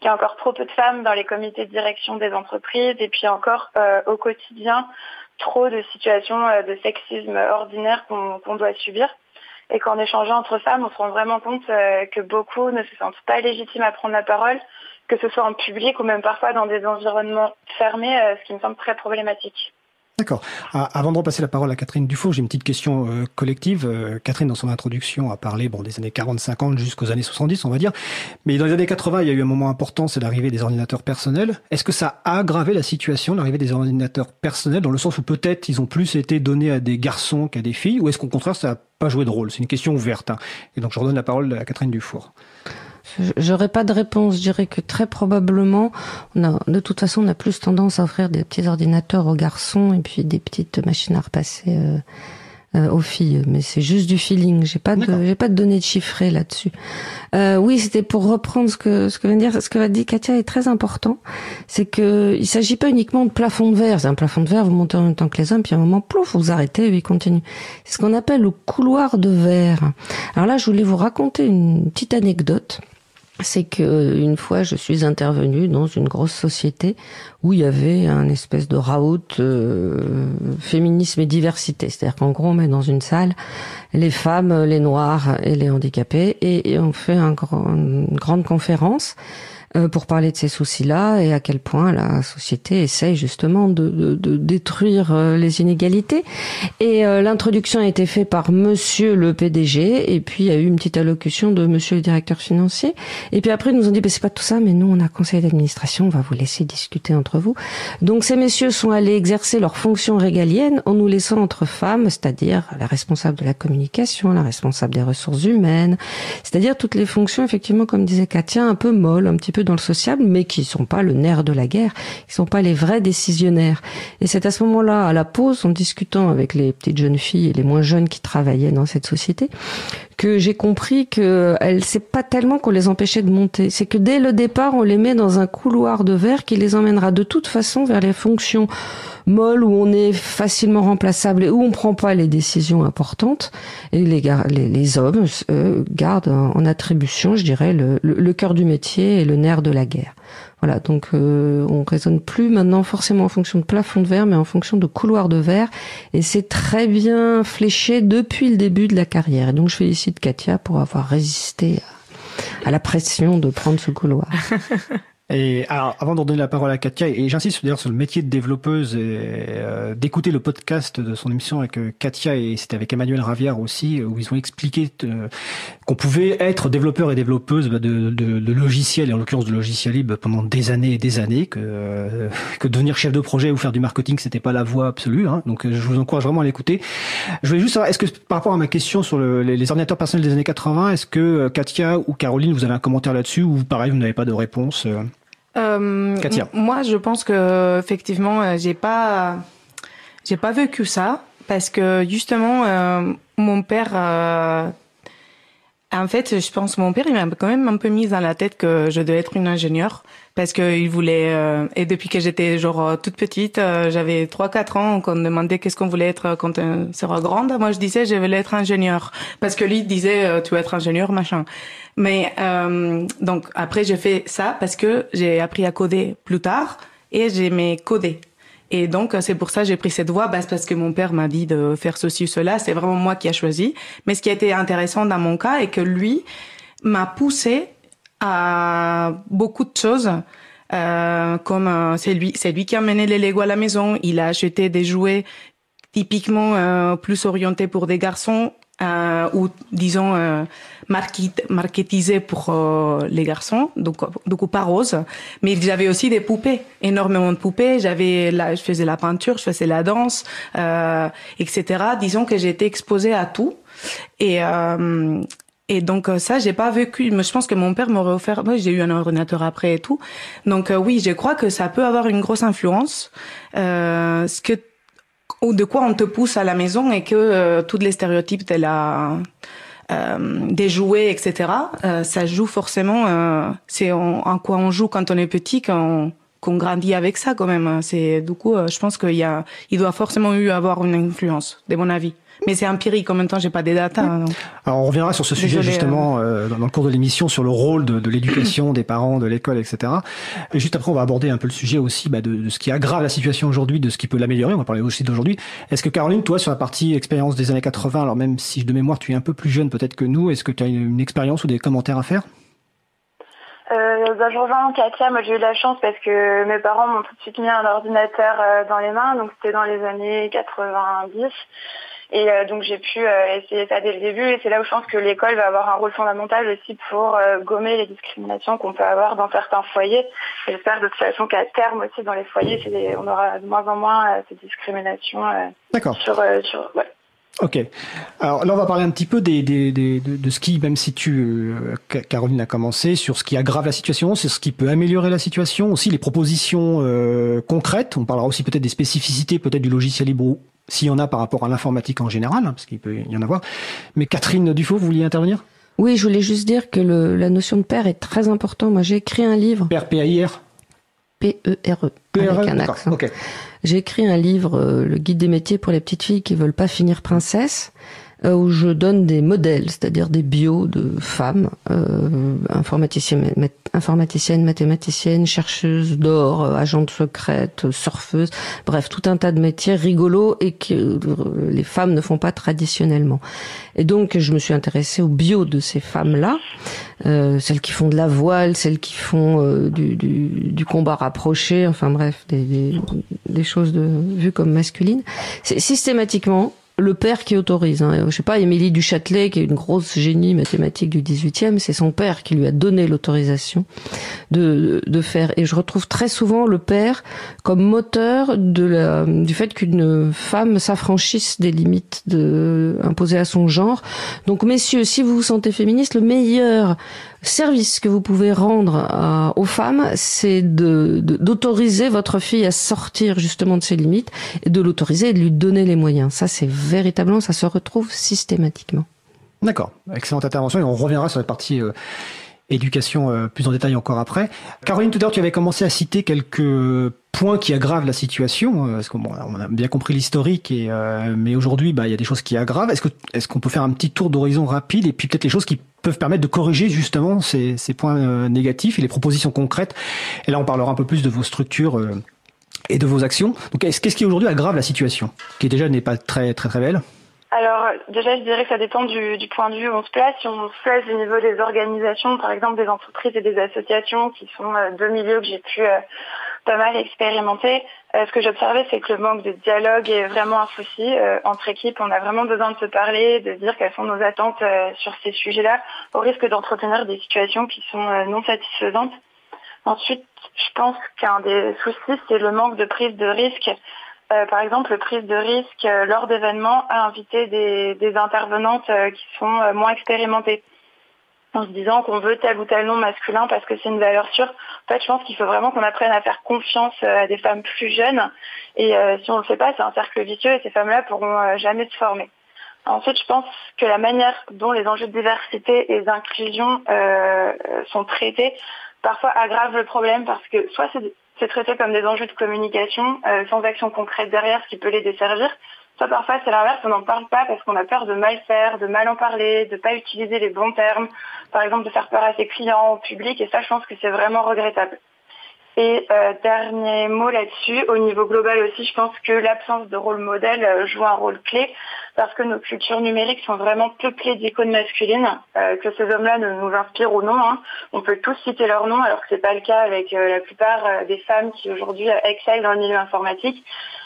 Il y a encore trop peu de femmes dans les comités de direction des entreprises et puis encore euh, au quotidien, trop de situations euh, de sexisme ordinaire qu'on doit subir et qu'en échangeant entre femmes, on se rend vraiment compte euh, que beaucoup ne se sentent pas légitimes à prendre la parole, que ce soit en public ou même parfois dans des environnements fermés, ce qui me semble très problématique. D'accord. Ah, avant de repasser la parole à Catherine Dufault, j'ai une petite question euh, collective. Euh, Catherine, dans son introduction, a parlé des années 40-50 jusqu'aux années 70, on va dire. Mais dans les années 80, il y a eu un moment important, c'est l'arrivée des ordinateurs personnels. Est-ce que ça a aggravé la situation, l'arrivée des ordinateurs personnels, dans le sens où peut-être ils ont plus été donnés à des garçons qu'à des filles, ou est-ce qu'au contraire, ça n'a pas joué de rôle? C'est une question ouverte. Hein. Et donc, je redonne la parole à Catherine Dufour. J'aurais pas de réponse. Je dirais que très probablement, on a, de toute façon, on a plus tendance à offrir des petits ordinateurs aux garçons et puis des petites machines à repasser euh, euh, aux filles. Mais c'est juste du feeling. J'ai pas de, j'ai pas de données chiffrées là-dessus. Euh, oui, c'était pour reprendre ce que ce que vient de dire, ce que va dire Katia est très important. C'est que il s'agit pas uniquement de plafond de verre. C'est un plafond de verre, vous montez en même temps que les hommes, puis à un moment, plouf, vous arrêtez, et il continue. C'est ce qu'on appelle le couloir de verre. Alors là, je voulais vous raconter une petite anecdote c'est que une fois je suis intervenue dans une grosse société où il y avait un espèce de raout euh, féminisme et diversité. C'est-à-dire qu'en gros on met dans une salle les femmes, les noirs et les handicapés et, on fait un une grande conférence euh, pour parler de ces soucis-là et à quel point la société essaye justement de, de, de détruire euh, les inégalités. Et euh, l'introduction a été faite par Monsieur le PDG et puis il y a eu une petite allocution de Monsieur le directeur financier. Et puis après ils nous ont dit bah, c'est pas tout ça, mais nous on a conseil d'administration, on va vous laisser discuter entre vous. Donc ces messieurs sont allés exercer leurs fonctions régaliennes en nous laissant entre femmes, c'est-à-dire la responsable de la communication, la responsable des ressources humaines, c'est-à-dire toutes les fonctions effectivement comme disait Katia un peu molles, un petit peu dans le sociable, mais qui sont pas le nerf de la guerre, qui sont pas les vrais décisionnaires. Et c'est à ce moment-là, à la pause, en discutant avec les petites jeunes filles et les moins jeunes qui travaillaient dans cette société, que j'ai compris que c'est pas tellement qu'on les empêchait de monter, c'est que dès le départ, on les met dans un couloir de verre qui les emmènera de toute façon vers les fonctions molles où on est facilement remplaçable et où on prend pas les décisions importantes. Et les, les, les hommes gardent en attribution, je dirais, le, le cœur du métier et le nerf de la guerre. Voilà, donc euh, on raisonne plus maintenant forcément en fonction de plafond de verre, mais en fonction de couloir de verre. Et c'est très bien fléché depuis le début de la carrière. Et donc je félicite Katia pour avoir résisté à la pression de prendre ce couloir. Et alors, avant de donner la parole à Katia, et j'insiste d'ailleurs sur le métier de développeuse, euh, d'écouter le podcast de son émission avec euh, Katia et c'était avec Emmanuel Ravière aussi, où ils ont expliqué euh, qu'on pouvait être développeur et développeuse bah, de, de, de, logiciels, et en l'occurrence de logiciels libres, pendant des années et des années, que, que devenir chef de projet ou faire du marketing, c'était pas la voie absolue. Hein, donc, je vous encourage vraiment à l'écouter. Je voulais juste savoir, est-ce que par rapport à ma question sur le, les, les, ordinateurs personnels des années 80, est-ce que Katia ou Caroline, vous avez un commentaire là-dessus, ou pareil, vous n'avez pas de réponse euh, Moi, je pense que effectivement, euh, j'ai pas, j'ai pas vécu ça parce que justement, euh, mon père En fait, je pense mon père, il m'a quand même un peu mis dans la tête que je devais être une ingénieure parce qu'il voulait euh, et depuis que j'étais genre euh, toute petite, euh, j'avais 3 4 ans qu'on me demandait qu'est-ce qu'on voulait être quand on sera grande, moi je disais je voulais être ingénieur parce que lui disait tu veux être ingénieur machin. Mais donc après j'ai fait ça parce que j'ai appris à coder plus tard et j'aimais coder. Et donc, c'est pour ça que j'ai pris cette voie, bah, parce que mon père m'a dit de faire ceci ou cela. C'est vraiment moi qui a choisi. Mais ce qui a été intéressant dans mon cas est que lui m'a poussé à beaucoup de choses. Euh, comme euh, c'est lui, c'est lui qui a mené les Lego à la maison. Il a acheté des jouets typiquement euh, plus orientés pour des garçons euh, ou disons euh, marketisés pour euh, les garçons, donc donc pas rose. Mais j'avais aussi des poupées, énormément de poupées. J'avais je faisais la peinture, je faisais la danse, euh, etc. Disons que j'étais exposée à tout et et donc ça, j'ai pas vécu. Mais je pense que mon père m'aurait offert. Moi, j'ai eu un ordinateur après et tout. Donc oui, je crois que ça peut avoir une grosse influence. Euh, ce que ou de quoi on te pousse à la maison et que euh, tous les stéréotypes de la euh, des jouets, etc. Euh, ça joue forcément. Euh, c'est en, quoi on joue quand on est petit, qu'on qu'on grandit avec ça quand même. C'est du coup, je pense qu'il y a, il doit forcément eu avoir une influence, de mon avis. Mais c'est empirique. En même temps, j'ai pas des datas. Hein, Alors, on reviendra sur ce sujet justement euh, dans, le cours de l'émission sur le rôle de, de l'éducation des parents, de l'école, etc. Et juste après, on va aborder un peu le sujet aussi bah, de, de, ce qui aggrave la situation aujourd'hui, de ce qui peut l'améliorer. On va parler aussi d'aujourd'hui. Est-ce que Caroline, toi, sur la partie expérience des années 80, alors même si de mémoire tu es un peu plus jeune peut-être que nous, est-ce que tu as une, une expérience ou des commentaires à faire? Euh, bah, je rejoins Katia, moi j'ai eu la chance parce que mes parents m'ont tout de suite mis un ordinateur euh, dans les mains, donc c'était dans les années 90. Et euh, donc j'ai pu euh, essayer ça dès le début et c'est là où je pense que l'école va avoir un rôle fondamental aussi pour euh, gommer les discriminations qu'on peut avoir dans certains foyers. J'espère de toute façon qu'à terme aussi dans les foyers, on aura de moins en moins ces discriminations D'accord. sur, sur ouais. Ok. Alors là, on va parler un petit peu des, des, des de, de, ce qui, même si tu, euh, Caroline a commencé, sur ce qui aggrave la situation, c'est ce qui peut améliorer la situation, aussi les propositions euh, concrètes. On parlera aussi peut-être des spécificités, peut-être du logiciel libre, s'il y en a par rapport à l'informatique en général, hein, parce qu'il peut y en avoir. Mais Catherine Dufaux, vous vouliez intervenir? Oui, je voulais juste dire que le, la notion de père est très importante. Moi, j'ai écrit un livre. Père, P-A-I-R? P-E-R-E. avec un accent. Okay. J'ai écrit un livre, euh, Le guide des métiers pour les petites filles qui veulent pas finir princesse, où je donne des modèles, c'est-à-dire des bios de femmes, euh, informaticiennes, mathématiciennes, chercheuses d'or, euh, agentes secrètes, surfeuses, bref, tout un tas de métiers rigolos et que euh, les femmes ne font pas traditionnellement. Et donc, je me suis intéressée aux bios de ces femmes-là, euh, celles qui font de la voile, celles qui font euh, du, du, du, combat rapproché, enfin bref, des, des, choses de, vues comme masculines. Systématiquement le père qui autorise. Hein. Je sais pas, Émilie du Châtelet, qui est une grosse génie mathématique du 18e, c'est son père qui lui a donné l'autorisation de, de faire. Et je retrouve très souvent le père comme moteur du fait qu'une femme s'affranchisse des limites imposées à son genre. Donc, messieurs, si vous vous sentez féministe, le meilleur service que vous pouvez rendre à, aux femmes, c'est de, d'autoriser votre fille à sortir justement de ses limites et de l'autoriser et de lui donner les moyens. Ça, c'est véritablement, ça se retrouve systématiquement. D'accord, excellente intervention et on reviendra sur la partie euh, éducation euh, plus en détail encore après. Caroline, tout à l'heure, tu avais commencé à citer quelques points qui aggravent la situation, euh, parce qu'on on a bien compris l'historique, et euh, mais aujourd'hui, bah, il y a des choses qui aggravent. Est-ce que est-ce qu'on peut faire un petit tour d'horizon rapide et puis peut-être les choses qui peuvent permettre de corriger justement ces, ces points euh, négatifs et les propositions concrètes? Et là, on parlera un peu plus de vos structures euh, et de vos actions. Donc, qu'est-ce qui aujourd'hui aggrave la situation, qui déjà n'est pas très très très belle? Alors déjà, je dirais que ça dépend du, du, point de vue où on se place. Si on se place au niveau des organisations, par exemple des entreprises et des associations, qui sont euh, deux milieux que j'ai pu euh, pas mal expérimenter, euh, ce que j'observais, c'est que le manque de dialogue est vraiment un souci entre équipes. On a vraiment besoin de se parler, de dire quelles sont nos attentes sur ces sujets-là, au risque d'entretenir des situations qui sont non satisfaisantes. Ensuite, je pense qu'un des soucis, c'est le manque de prise de risque euh, par exemple, prise de risque euh, lors d'événements à inviter des, intervenantes euh, qui sont moins expérimentées en se disant qu'on veut tel ou tel nom masculin parce que c'est une valeur sûre. En fait, je pense qu'il faut vraiment qu'on apprenne à faire confiance à des femmes plus jeunes. Et si on ne le fait pas, c'est un cercle vicieux et ces femmes-là pourront jamais se former. Ensuite, je pense que la manière dont les enjeux de diversité et d'inclusion sont traités parfois aggrave le problème parce que soit c'est traité comme des enjeux de communication euh, sans action concrète derrière qui peut les desservir, soit parfois c'est l'inverse, on n'en parle pas parce qu'on a peur de mal faire, de mal en parler, de pas utiliser les bons termes, par exemple de faire peur à ses clients, au public, et ça je pense que c'est vraiment regrettable. Et euh, dernier mot là-dessus, au niveau global aussi, je pense que l'absence de rôle modèle euh, joue un rôle clé parce que nos cultures numériques sont vraiment peuplées d'icônes masculines, euh, que ces hommes-là nous inspirent ou non. Hein. On peut tous citer leur nom alors que c'est pas le cas avec la plupart des femmes qui aujourd'hui excellent dans le milieu informatique.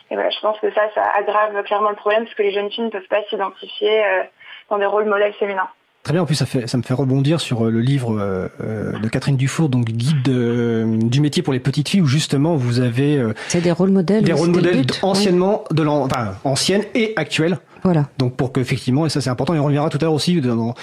Et voilà, je pense que ça, ça aggrave clairement le problème parce que les jeunes filles ne peuvent pas s'identifier dans des rôles modèles féminins. Très bien, en plus ça, fait, ça me fait rebondir sur euh, le livre euh, euh, de Catherine Dufour, donc guide du métier pour les petites filles, où justement vous avez c'est des rôles modèles, des rôles modèles anciennement de enfin anciennes et actuelles voilà. Donc pour qu'effectivement, et ça c'est important, et on reviendra tout à l'heure aussi dans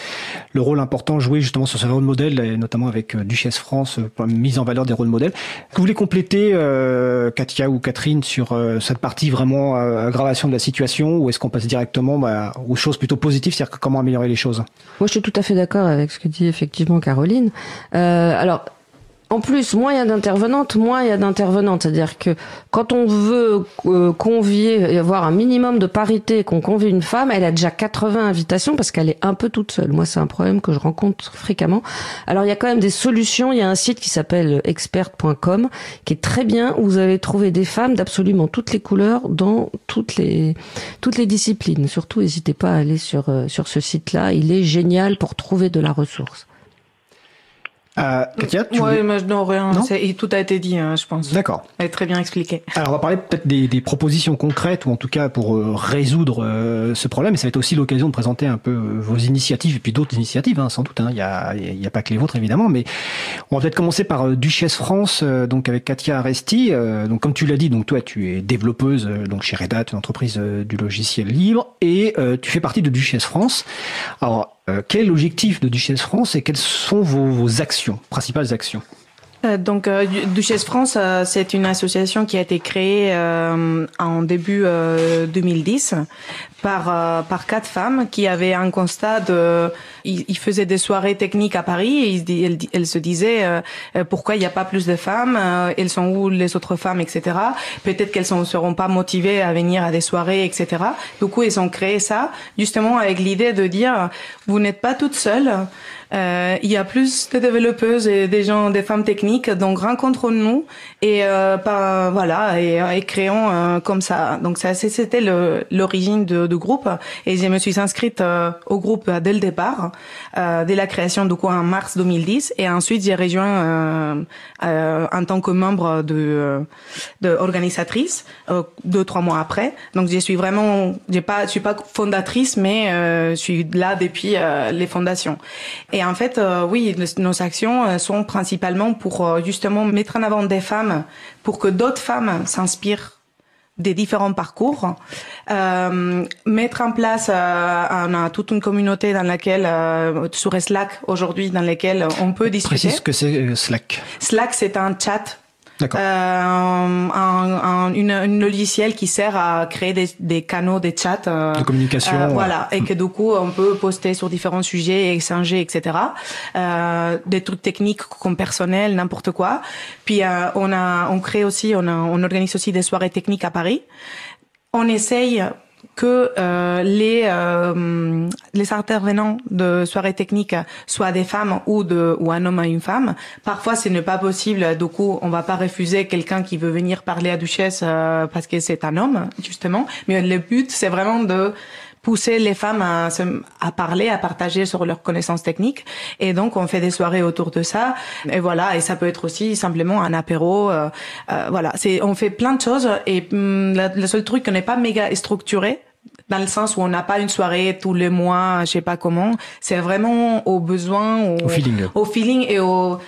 le rôle important joué justement sur ce rôle modèle, et notamment avec euh, Duchesse France, euh, mise en valeur des rôles modèles. Est-ce que vous voulez compléter, euh, Katia ou Catherine, sur euh, cette partie vraiment aggravation de la situation, ou est-ce qu'on passe directement bah, aux choses plutôt positives, c'est-à-dire comment améliorer les choses? Moi je suis tout à fait d'accord avec ce que dit effectivement Caroline. alors en plus, moins il y a d'intervenantes, moins il y a d'intervenantes. C'est-à-dire que quand on veut euh, convier avoir un minimum de parité, qu'on convie une femme, elle a déjà 80 invitations parce qu'elle est un peu toute seule. Moi, c'est un problème que je rencontre fréquemment. Alors, il y a quand même des solutions. Il y a un site qui s'appelle expert.com qui est très bien où vous allez trouver des femmes d'absolument toutes les couleurs dans toutes les toutes les disciplines. Surtout, n'hésitez pas à aller sur euh, sur ce site-là. Il est génial pour trouver de la ressource. Euh, Katia, tu ouais, mais non, rien. tout a été dit, hein, je pense. D'accord. Elle est très bien expliqué. Alors, on va parler peut-être des, des, propositions concrètes, ou en tout cas pour euh, résoudre euh, ce problème. Et ça va être aussi l'occasion de présenter un peu euh, vos initiatives, et puis d'autres initiatives, hein, sans doute. Hein. Il n'y a, y a pas que les vôtres, évidemment. Mais on va peut-être commencer par Duchesse France, donc avec Katia Aresti. donc, comme tu l'as dit, donc toi, tu es développeuse donc chez Red Hat, une entreprise du logiciel libre, et tu fais partie de Duchesse France. Alors, euh, quel est l'objectif de Duchesse France et quelles sont vos, actions, principales actions euh, donc, euh, Duchesse France, c'est une association qui a été créée en début 2010 par euh, par quatre femmes qui avaient un constat de ils, faisaient des soirées techniques à Paris et ils, elles, se disaient euh, euh, pourquoi il n'y a pas plus de femmes elles sont où les autres femmes etc peut-être qu'elles ne seront pas motivées à venir à des soirées etc du coup ils ont créé ça justement avec l'idée de dire vous n'êtes pas toutes seules euh, il y a plus de développeuses et des gens, des femmes techniques, donc rencontrons-nous et euh, pas, voilà et, et créons euh, comme ça. Donc ça, c'était l'origine de, du groupe et je me suis inscrite euh, au groupe dès le départ, euh, dès la création du coup en mars 2010 et ensuite j'ai rejoint en tant que membre de, de organisatrice deux trois mois après. Donc je suis vraiment, j'ai pas, je suis pas fondatrice mais je suis là depuis les fondations. Et en fait, euh, oui, nos actions euh, sont principalement pour euh, justement mettre en avant des femmes, pour que d'autres femmes s'inspirent des différents parcours, euh, mettre en place euh, on a toute une communauté dans laquelle euh, sur Slack aujourd'hui dans laquelle on peut discuter. Précise que c'est Slack. Slack c'est un chat euh, un, un, une, logiciel qui sert à créer des, des canaux, des chats. Euh, de communication. Euh, voilà, et que du coup, on peut poster sur différents sujets, échanger, etc. Euh, des trucs techniques comme personnel, n'importe quoi. Puis euh, on a, on crée aussi, on, a, on organise aussi des soirées techniques à Paris. On essaye que euh, les euh, les intervenants de soirées techniques soient des femmes ou de ou un homme à une femme. Parfois, ce n'est pas possible. Du coup, on va pas refuser quelqu'un qui veut venir parler à Duchesse euh, parce que c'est un homme, justement. Mais le but, c'est vraiment de pousser les femmes à, à parler, à partager sur leurs connaissances techniques. Et donc, on fait des soirées autour de ça. Et voilà. Et ça peut être aussi simplement un apéro. Euh, euh, voilà. C'est, on fait plein de choses. Et hum, le seul truc qu'on n'est pas méga structuré, dans le sens où on n'a pas une soirée tous les mois, je sais pas comment. C'est vraiment au besoin, au, feeling, au feeling et au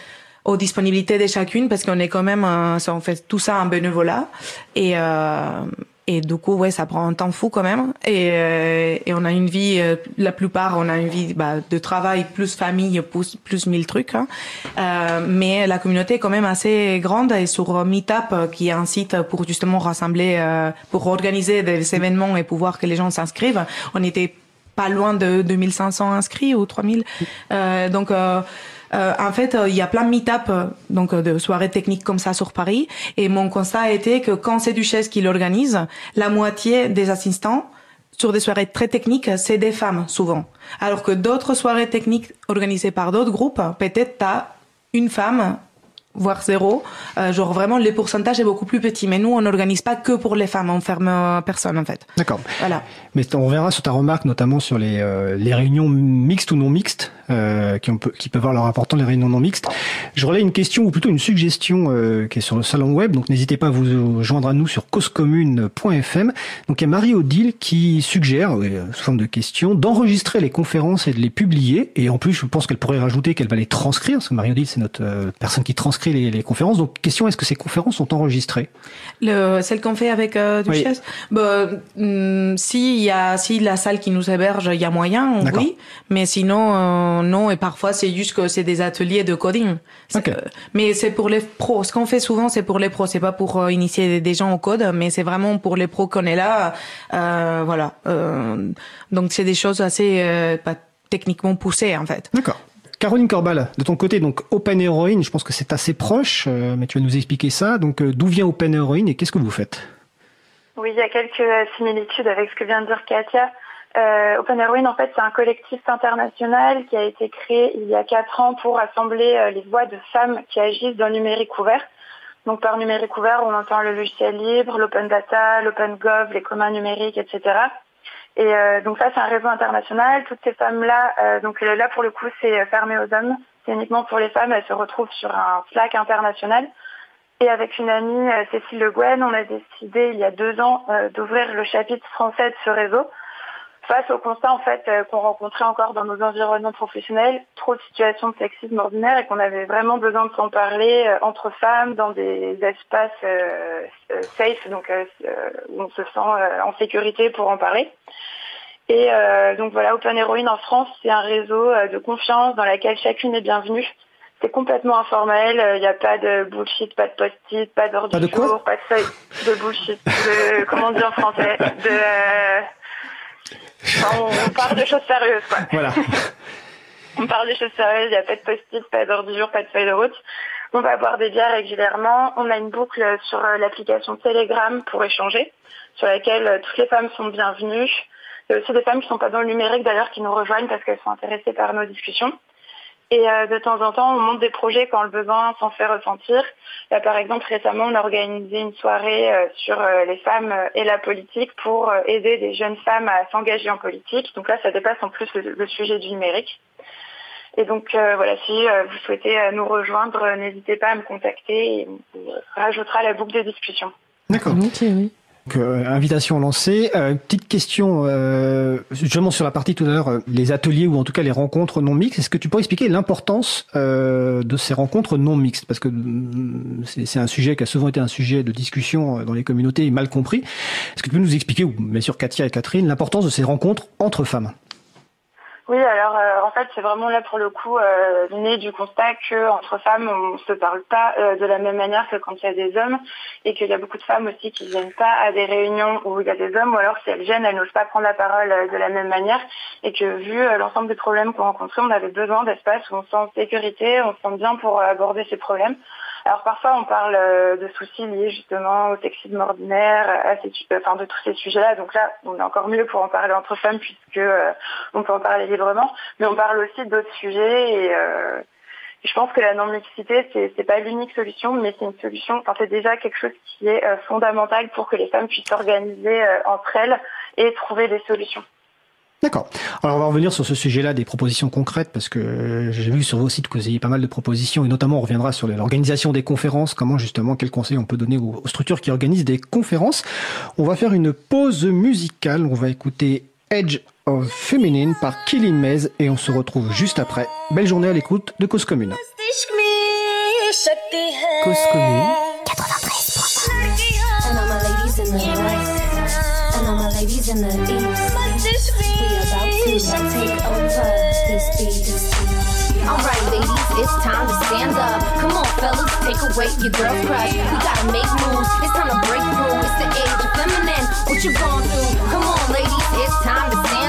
aux disponibilités de chacune parce qu'on est quand même, on fait tout ça en bénévolat et euh, et du coup, ouais, ça prend un temps fou quand même. Et, euh, et on a une vie, euh, la plupart, on a une vie bah, de travail plus famille, plus, plus mille trucs. Hein. Euh, mais la communauté est quand même assez grande. Et sur Meetup, euh, qui est un site pour justement rassembler, pour organiser des événements et pouvoir que les gens s'inscrivent, on était pas loin de 2500 inscrits ou 3000. Euh, donc euh, euh, en fait, il y a plein de meet-up, donc de soirées techniques comme ça sur Paris. Et mon constat a été que quand c'est Duchesse qui l'organise, la moitié des assistants sur des soirées très techniques, c'est des femmes souvent. Alors que d'autres soirées techniques organisées par d'autres groupes, peut-être t'as une femme voire zéro. Euh, genre vraiment, le pourcentage est beaucoup plus petit. Mais nous, on n'organise pas que pour les femmes, on ferme euh, personne en fait. D'accord. Voilà. Mais on verra sur ta remarque, notamment sur les, euh, les réunions mixtes ou non mixtes, qui, peut, qui peuvent avoir leur important les réunions non mixtes. Je relais une question ou plutôt une suggestion qui est sur le salon web. Donc n'hésitez pas à vous joindre à nous sur causecommune.fm. Donc il y a Marie Odile qui suggère, sous forme de question, d'enregistrer les conférences et de les publier. Et en plus, je pense qu'elle pourrait rajouter qu'elle va les transcrire, parce que Marie Odile, c'est notre personne qui transcrit les, conférences. Donc, question, est-ce que ces conférences sont enregistrées? Le, Celles qu'on fait avec euh, Duchesse? Bah, hmm, si, y a, si la salle qui nous héberge, il y a moyen, oui. Mais sinon, euh, non. Et parfois, c'est juste que c'est des ateliers de coding. mais c'est pour les pros. Ce qu'on fait souvent, c'est pour les pros. C'est pas pour euh, initier des gens au code, mais c'est vraiment pour les pros qu'on est là. voilà. donc, c'est des choses assez pas techniquement poussées, en fait. D'accord. Caroline Corbal, de ton côté, donc Open Heroine, je pense que c'est assez proche, euh, mais tu vas nous expliquer ça. Donc, euh, d'où vient Open Heroine et qu'est-ce que vous faites? Oui, il y a quelques similitudes avec ce que vient de dire Katia. Euh, Open Heroine, en fait, c'est un collectif international qui a été créé il y a quatre ans pour rassembler les voix de femmes qui agissent dans le numérique ouvert. Donc, par numérique ouvert, on entend le logiciel libre, l'open data, l'open gov, les communs numériques, etc. Et euh, donc ça, c'est un réseau international. Toutes ces femmes-là, euh, donc là pour le coup, c'est fermé aux hommes. C'est uniquement pour les femmes. Elles se retrouvent sur un Slack international. Et avec une amie, euh, Cécile Le Guen, on a décidé il y a deux ans d'ouvrir le chapitre français de ce réseau face au constat en fait euh, qu'on rencontrait encore dans nos environnements professionnels, trop de situations de sexisme ordinaire et qu'on avait vraiment besoin de s'en parler euh, entre femmes dans des espaces euh, safe, donc où on se sent en sécurité pour en parler. Et donc voilà, Open Heroine en France, c'est un réseau de confiance dans lequel chacune est bienvenue. C'est complètement informel, il n'y a pas de bullshit, pas de post-it, pas d'ordre du jour, pas de feuille de bullshit, de, comment on dit en français, de on, parle de choses sérieuses, quoi. Voilà. on parle de choses sérieuses, il n'y a pas de post-it, pas d'ordre du jour, pas de feuille de route. On va boire des bières régulièrement. On a une boucle sur euh, l'application Telegram pour échanger, sur laquelle euh, toutes les femmes sont bienvenues. Il y a aussi des femmes qui ne sont pas dans le numérique d'ailleurs qui nous rejoignent parce qu'elles sont intéressées par nos discussions. Et euh, de temps en temps, on monte des projets quand le besoin s'en fait ressentir. Là, par exemple, récemment, on a organisé une soirée euh, sur euh, les femmes et la politique pour aider des jeunes femmes à s'engager en politique. Donc là, ça dépasse en plus le, sujet du numérique. Et donc voilà, si vous souhaitez nous rejoindre, n'hésitez pas à me contacter et on rajoutera la boucle de discussion. D'accord. oui. Donc, euh, invitation lancée. Euh, petite question, euh, justement sur la partie tout à l'heure, euh, les ateliers ou en tout cas les rencontres non mixtes. Est-ce que tu pourrais expliquer l'importance de ces rencontres non mixtes? Parce que mm, c'est un sujet qui a souvent été un sujet de discussion dans les communautés et mal compris. Est-ce que tu peux nous expliquer, ou bien sûr Katia et Catherine, l'importance de ces rencontres entre femmes? Oui, alors euh, en fait, c'est vraiment là pour le coup euh, né du constat que entre femmes, on se parle pas euh, de la même manière que quand il y a des hommes, et qu'il y a beaucoup de femmes aussi qui viennent pas à des réunions où il y a des hommes, ou alors si elles viennent, elles n'osent pas prendre la parole euh, de la même manière, et que vu l'ensemble des problèmes qu'on rencontrait, on avait besoin d'espace où on se sent en sécurité, on se sent bien pour aborder ces problèmes. Alors parfois on parle euh, de soucis liés justement au sexisme ordinaire, à ces, enfin de tous ces sujets-là. Donc là, on est encore mieux pour en parler entre femmes puisque euh, on peut en parler librement. Mais on parle aussi d'autres sujets et euh, je pense que la non-mixité, c'est, c'est pas l'unique solution, mais c'est une solution, enfin, c'est déjà quelque chose qui est fondamental pour que les femmes puissent s'organiser entre elles et trouver des solutions. D'accord. Alors on va revenir sur ce sujet-là des propositions concrètes parce que j'ai vu sur vos sites que vous avez pas mal de propositions et notamment on reviendra sur l'organisation des conférences, comment justement quels conseils on peut donner aux, structures qui organisent des conférences. On va faire une pause musicale, on va écouter Edge of Feminine par Killing Maze et on se retrouve juste après. Belle journée à l'écoute de Cause Commune. Cause Commune 93. Alright, ladies, it's time to stand up. Come on, fellas, take away your girl crush. We gotta make moves. It's time to break through. It's the age of feminine. What you going through? Come on, ladies, it's time to stand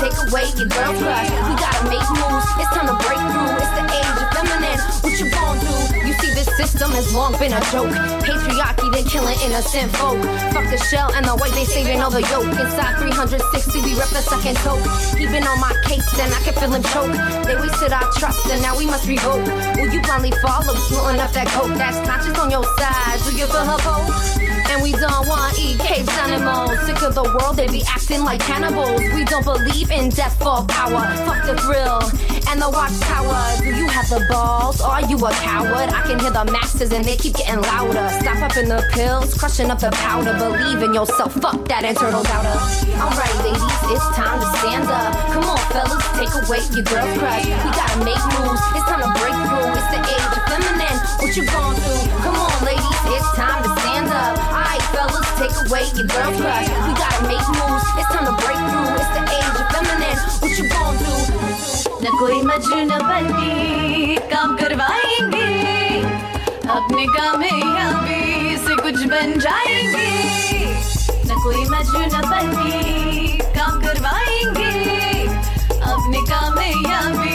your girl crush. We gotta make moves. It's time to break through. It's the age of feminine. What you gon' do? You see, this system has long been a joke. Patriarchy been killing innocent folk. Fuck the shell and the white, they saving all the yolk. Inside 360, we rep the second toke. He been on my case and I can feel him choke. They wasted our trust and now we must revoke. Will you blindly follow, snorting up that coke that's conscious on your side? Do you feel her pose? And we don't want eat cave animals. Sick of the world, they be acting like cannibals. We don't believe in death for power. Fuck the thrill and the watchtower. Do you have the balls? Are you a coward? I can hear the masses and they keep getting louder. Stop up in the pills, crushing up the powder. Believe in yourself, fuck that internal doubter. Alright, ladies, it's time to stand up. Come on, fellas, take away your girl crush. We gotta make moves, it's time to break through. It's the age of feminine. What you gon' do? Come on, ladies, it's time to stand up. Alright, fellas, take away your girl crush. We gotta make moves, it's time to break through. It's the age of feminine. What you gon' do? न कोई मजनू बल्कि काम करवाएँगे अपने कामयाबी से कुछ बन जाएँगे न कोई मजनू बल्कि काम करवाएँगे अपने कामयाबी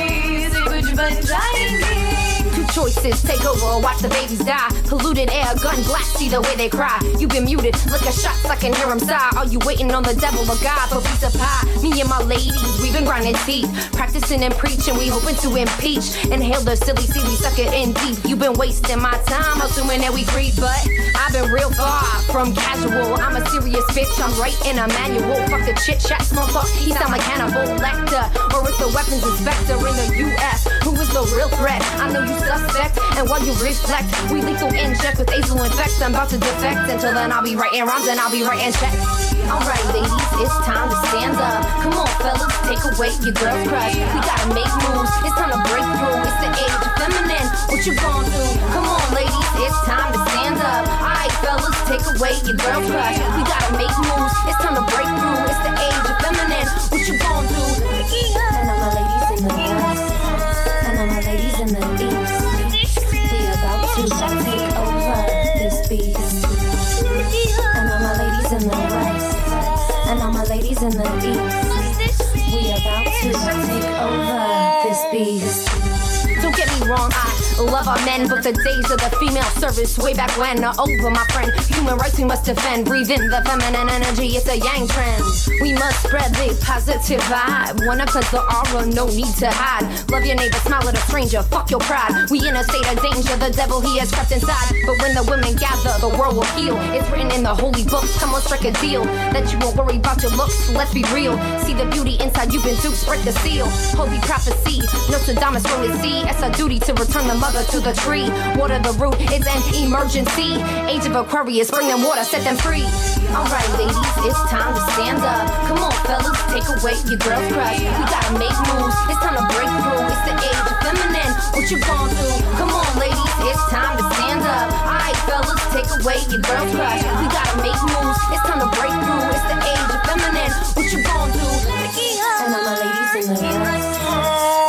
Take over or watch the babies die. Polluted air, gun blast, see the way they cry. You've been muted, look at shots, I can hear them sigh. Are you waiting on the devil or God for piece of pie? Me and my ladies, we've been grinding teeth. Practicing and preaching, we hoping to impeach. Inhale the silly we suck it in deep. You've been wasting my time, assuming that we creep, but I've been real far from casual. I'm a serious bitch, I'm writing a manual. Fuck the chit chat, small talk, he sound like Hannibal Lecter. Or it's the weapons inspector in the US. Who is the real threat? I know you suspect, and while you reflect, we lethal inject with azul infect. I'm about to defect. Until then, I'll be writing rhymes and I'll be writing checks. Alright, ladies, it's time to stand up. Come on, fellas, take away your girl's crush. We gotta make moves. It's time to break through. It's the age of feminine. What you gon' do? Come on, ladies, it's time to stand up. Alright, fellas, take away your girl's crush. We gotta make moves. It's time to break through. It's the age of feminine. What you gon' do? And all my ladies in the west, ladies love our men, but the days of the female service way back when are over, my friend. Human rights we must defend. Breathe in the feminine energy, it's a yang trend. We must spread the positive vibe. Wanna cleanse the aura, no need to hide. Love your neighbor, smile at a stranger, fuck your pride. We in a state of danger, the devil he has crept inside. But when the women gather, the world will heal. It's written in the holy books, come on, strike a deal. That you won't worry about your looks, let's be real. See the beauty inside, you've been duped, break the seal. Holy prophecy, Nostradamus the sea. It's a duty to return the mother to the tree. Water the root is an emergency. Age of Aquarius, bring them water, set them free. Alright, ladies, it's time to stand up. Come on, fellas, take away your girl's crush. We gotta make moves, it's time to break through. It's the age of feminine. What you gon' do? Come on, ladies, it's time to stand up. Alright, fellas, take away your girl's crush. We gotta make moves, it's time to break through. It's the age of feminine. What you gon' do? And all my ladies in the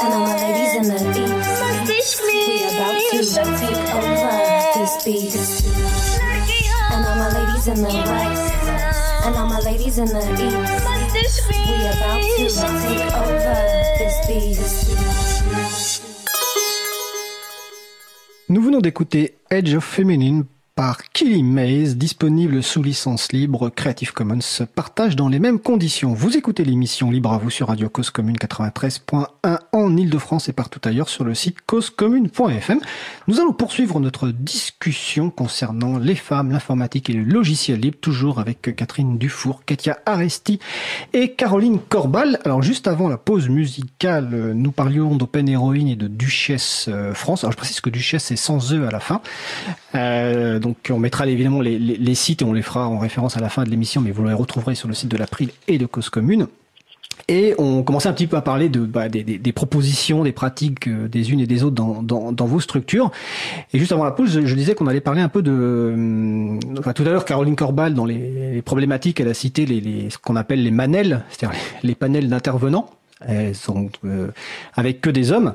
and all my ladies in the east. Nous venons d'écouter Edge of Feminine par Killy Maze, disponible sous licence libre Creative Commons, partage dans les mêmes conditions. Vous écoutez l'émission Libre à vous sur Radio Cause Commune 93.1 en Ile-de-France et partout ailleurs sur le site causecommune.fm. Nous allons poursuivre notre discussion concernant les femmes, l'informatique et le logiciel libre, toujours avec Catherine Dufour, Katia Aresti et Caroline Corbal. Alors juste avant la pause musicale, nous parlions d'Open Heroine et de Duchesse euh, France. Alors je précise que Duchesse est sans E à la fin. Euh, donc on mettra évidemment les, sites et on les fera en référence à la fin de l'émission, mais vous les retrouverez sur le site de l'April et de Cause Commune. Et on commençait un petit peu à parler bah, des, propositions, des pratiques euh, des unes et des autres dans, vos structures. Et juste avant la pause, je, disais qu'on allait parler un peu de... Enfin, tout à l'heure, Caroline Corbal, dans les, problématiques, elle a cité ce qu'on appelle les manels, c'est-à-dire les panels d'intervenants. Elles sont euh, avec que des hommes.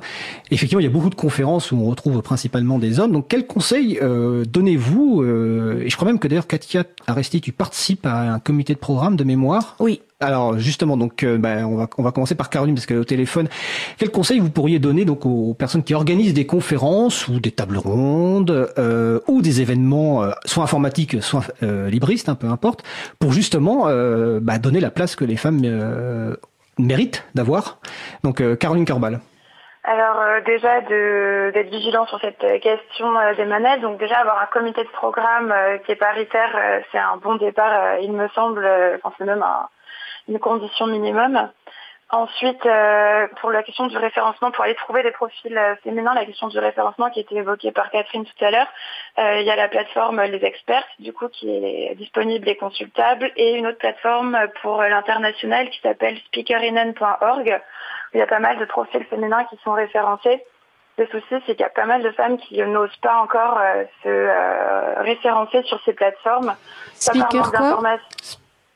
Effectivement, il y a beaucoup de conférences où on retrouve principalement des hommes. Donc, quels conseils euh, donnez-vous euh, Et je crois même que d'ailleurs, Katia Aresti, tu participes à un comité de programme de mémoire. Oui. Alors justement, donc euh, ben, on va on va commencer par Caroline parce qu'elle est au téléphone. Quels conseils vous pourriez donner donc aux personnes qui organisent des conférences ou des tables rondes euh, ou des événements euh, soit informatiques soit euh, libristes, hein, peu importe, pour justement euh, bah, donner la place que les femmes méritent d'avoir. Donc euh, Caroline Corbal. Alors euh, déjà d'être vigilant sur cette euh, question euh, des manettes. Donc déjà avoir un comité de programme euh, qui est paritaire, c'est un bon départ, il me semble. Enfin c'est même un- une condition minimum. Ensuite, euh, pour la question du référencement, pour aller trouver des profils euh, féminins, la question du référencement qui a été évoquée par Catherine tout à l'heure, euh, il y a la plateforme Les Experts, du coup, qui est disponible et consultable, et une autre plateforme pour l'international qui s'appelle speakerinen.org, où il y a pas mal de profils féminins qui sont référencés. Le souci, c'est qu'il y a pas mal de femmes qui n'osent pas encore euh, se euh, référencer sur ces plateformes. Speaker manque quoi?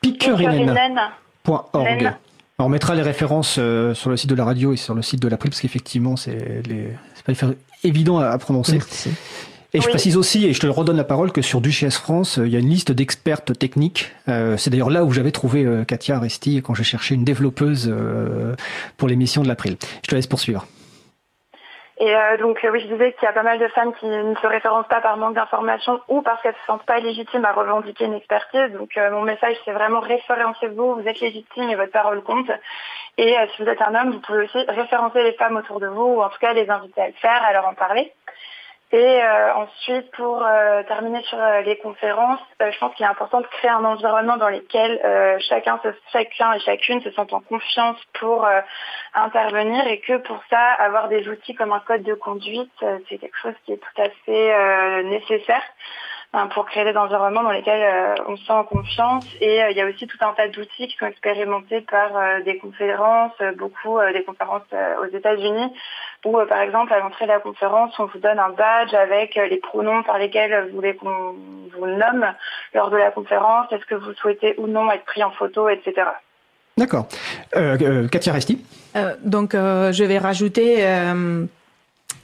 Speakerinen.org. Speakerinen. On mettra les références euh, sur le site de la radio et sur le site de l'April parce qu'effectivement c'est les... c'est pas évident à, à prononcer. Merci. Et je Oui. précise aussi, et je te redonne la parole, que sur Duchesse France, euh, il y a une liste d'expertes techniques. Euh, c'est d'ailleurs là où j'avais trouvé euh, Katia Aresti quand j'ai cherché une développeuse euh, pour l'émission de l'April. Je te laisse poursuivre. Et euh, donc euh, oui, je disais qu'il y a pas mal de femmes qui ne se référencent pas par manque d'informations ou parce qu'elles se sentent pas légitimes à revendiquer une expertise. Donc euh, mon message, c'est vraiment référencez-vous, vous êtes légitime et votre parole compte. Et euh, si vous êtes un homme, vous pouvez aussi référencer les femmes autour de vous ou en tout cas les inviter à le faire, à leur en parler. Et euh, ensuite, pour euh, terminer sur euh, les conférences, je pense qu'il est important de créer un environnement dans lequel chacun, chacun et chacune se sentent en confiance pour intervenir et que pour ça, avoir des outils comme un code de conduite, c'est quelque chose qui est tout à fait nécessaire pour créer des environnements dans lesquels euh, on se sent en confiance. Et euh, il y a aussi tout un tas d'outils qui sont expérimentés par euh, des conférences, beaucoup euh, des conférences euh, aux États-Unis, où euh, par exemple à l'entrée de la conférence, on vous donne un badge avec euh, les pronoms par lesquels vous voulez qu'on vous nomme lors de la conférence, est-ce que vous souhaitez ou non être pris en photo, etc. D'accord. Euh, euh, Katia Resti? Euh, donc, euh, je vais rajouter euh,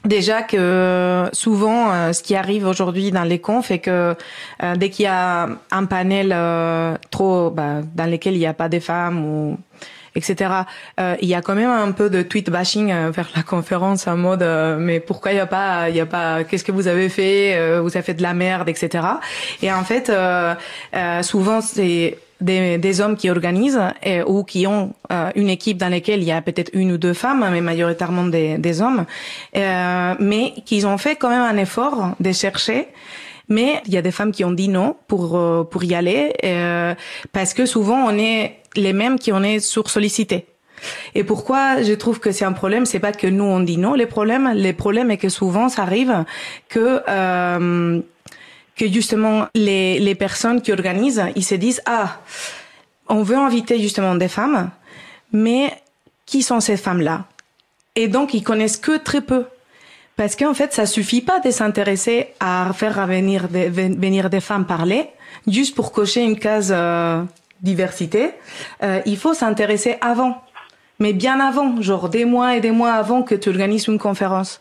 déjà que souvent, euh, ce qui arrive aujourd'hui dans les confs est que euh, dès qu'il y a un panel euh, trop bah, dans lequel il n'y a pas de femmes ou etc. Euh, il y a quand même un peu de tweet bashing euh, vers la conférence en mode euh, mais pourquoi il y a pas il y a pas qu'est-ce que vous avez fait euh, vous avez fait de la merde etc. Et en fait euh, euh, souvent c'est des, des hommes qui organisent ou qui ont euh, une équipe dans laquelle il y a peut-être une ou deux femmes, mais majoritairement des, des hommes, euh, mais qu'ils ont fait quand même un effort de chercher. Mais il y a des femmes qui ont dit non pour euh, pour y aller euh, parce que souvent on est les mêmes qui on est sursollicités. Et pourquoi je trouve que c'est un problème, c'est pas que nous on dit non. Les problèmes, les problèmes est que souvent ça arrive que euh, que justement les, les personnes qui organisent, ils se disent ah on veut inviter justement des femmes, mais qui sont ces femmes-là? Et donc ils connaissent que très peu. Parce qu'en fait, ça suffit pas de s'intéresser à faire venir des, venir des femmes parler, juste pour cocher une case euh, diversité. Euh, il faut s'intéresser avant, mais bien avant, genre des mois et des mois avant que tu organises une conférence.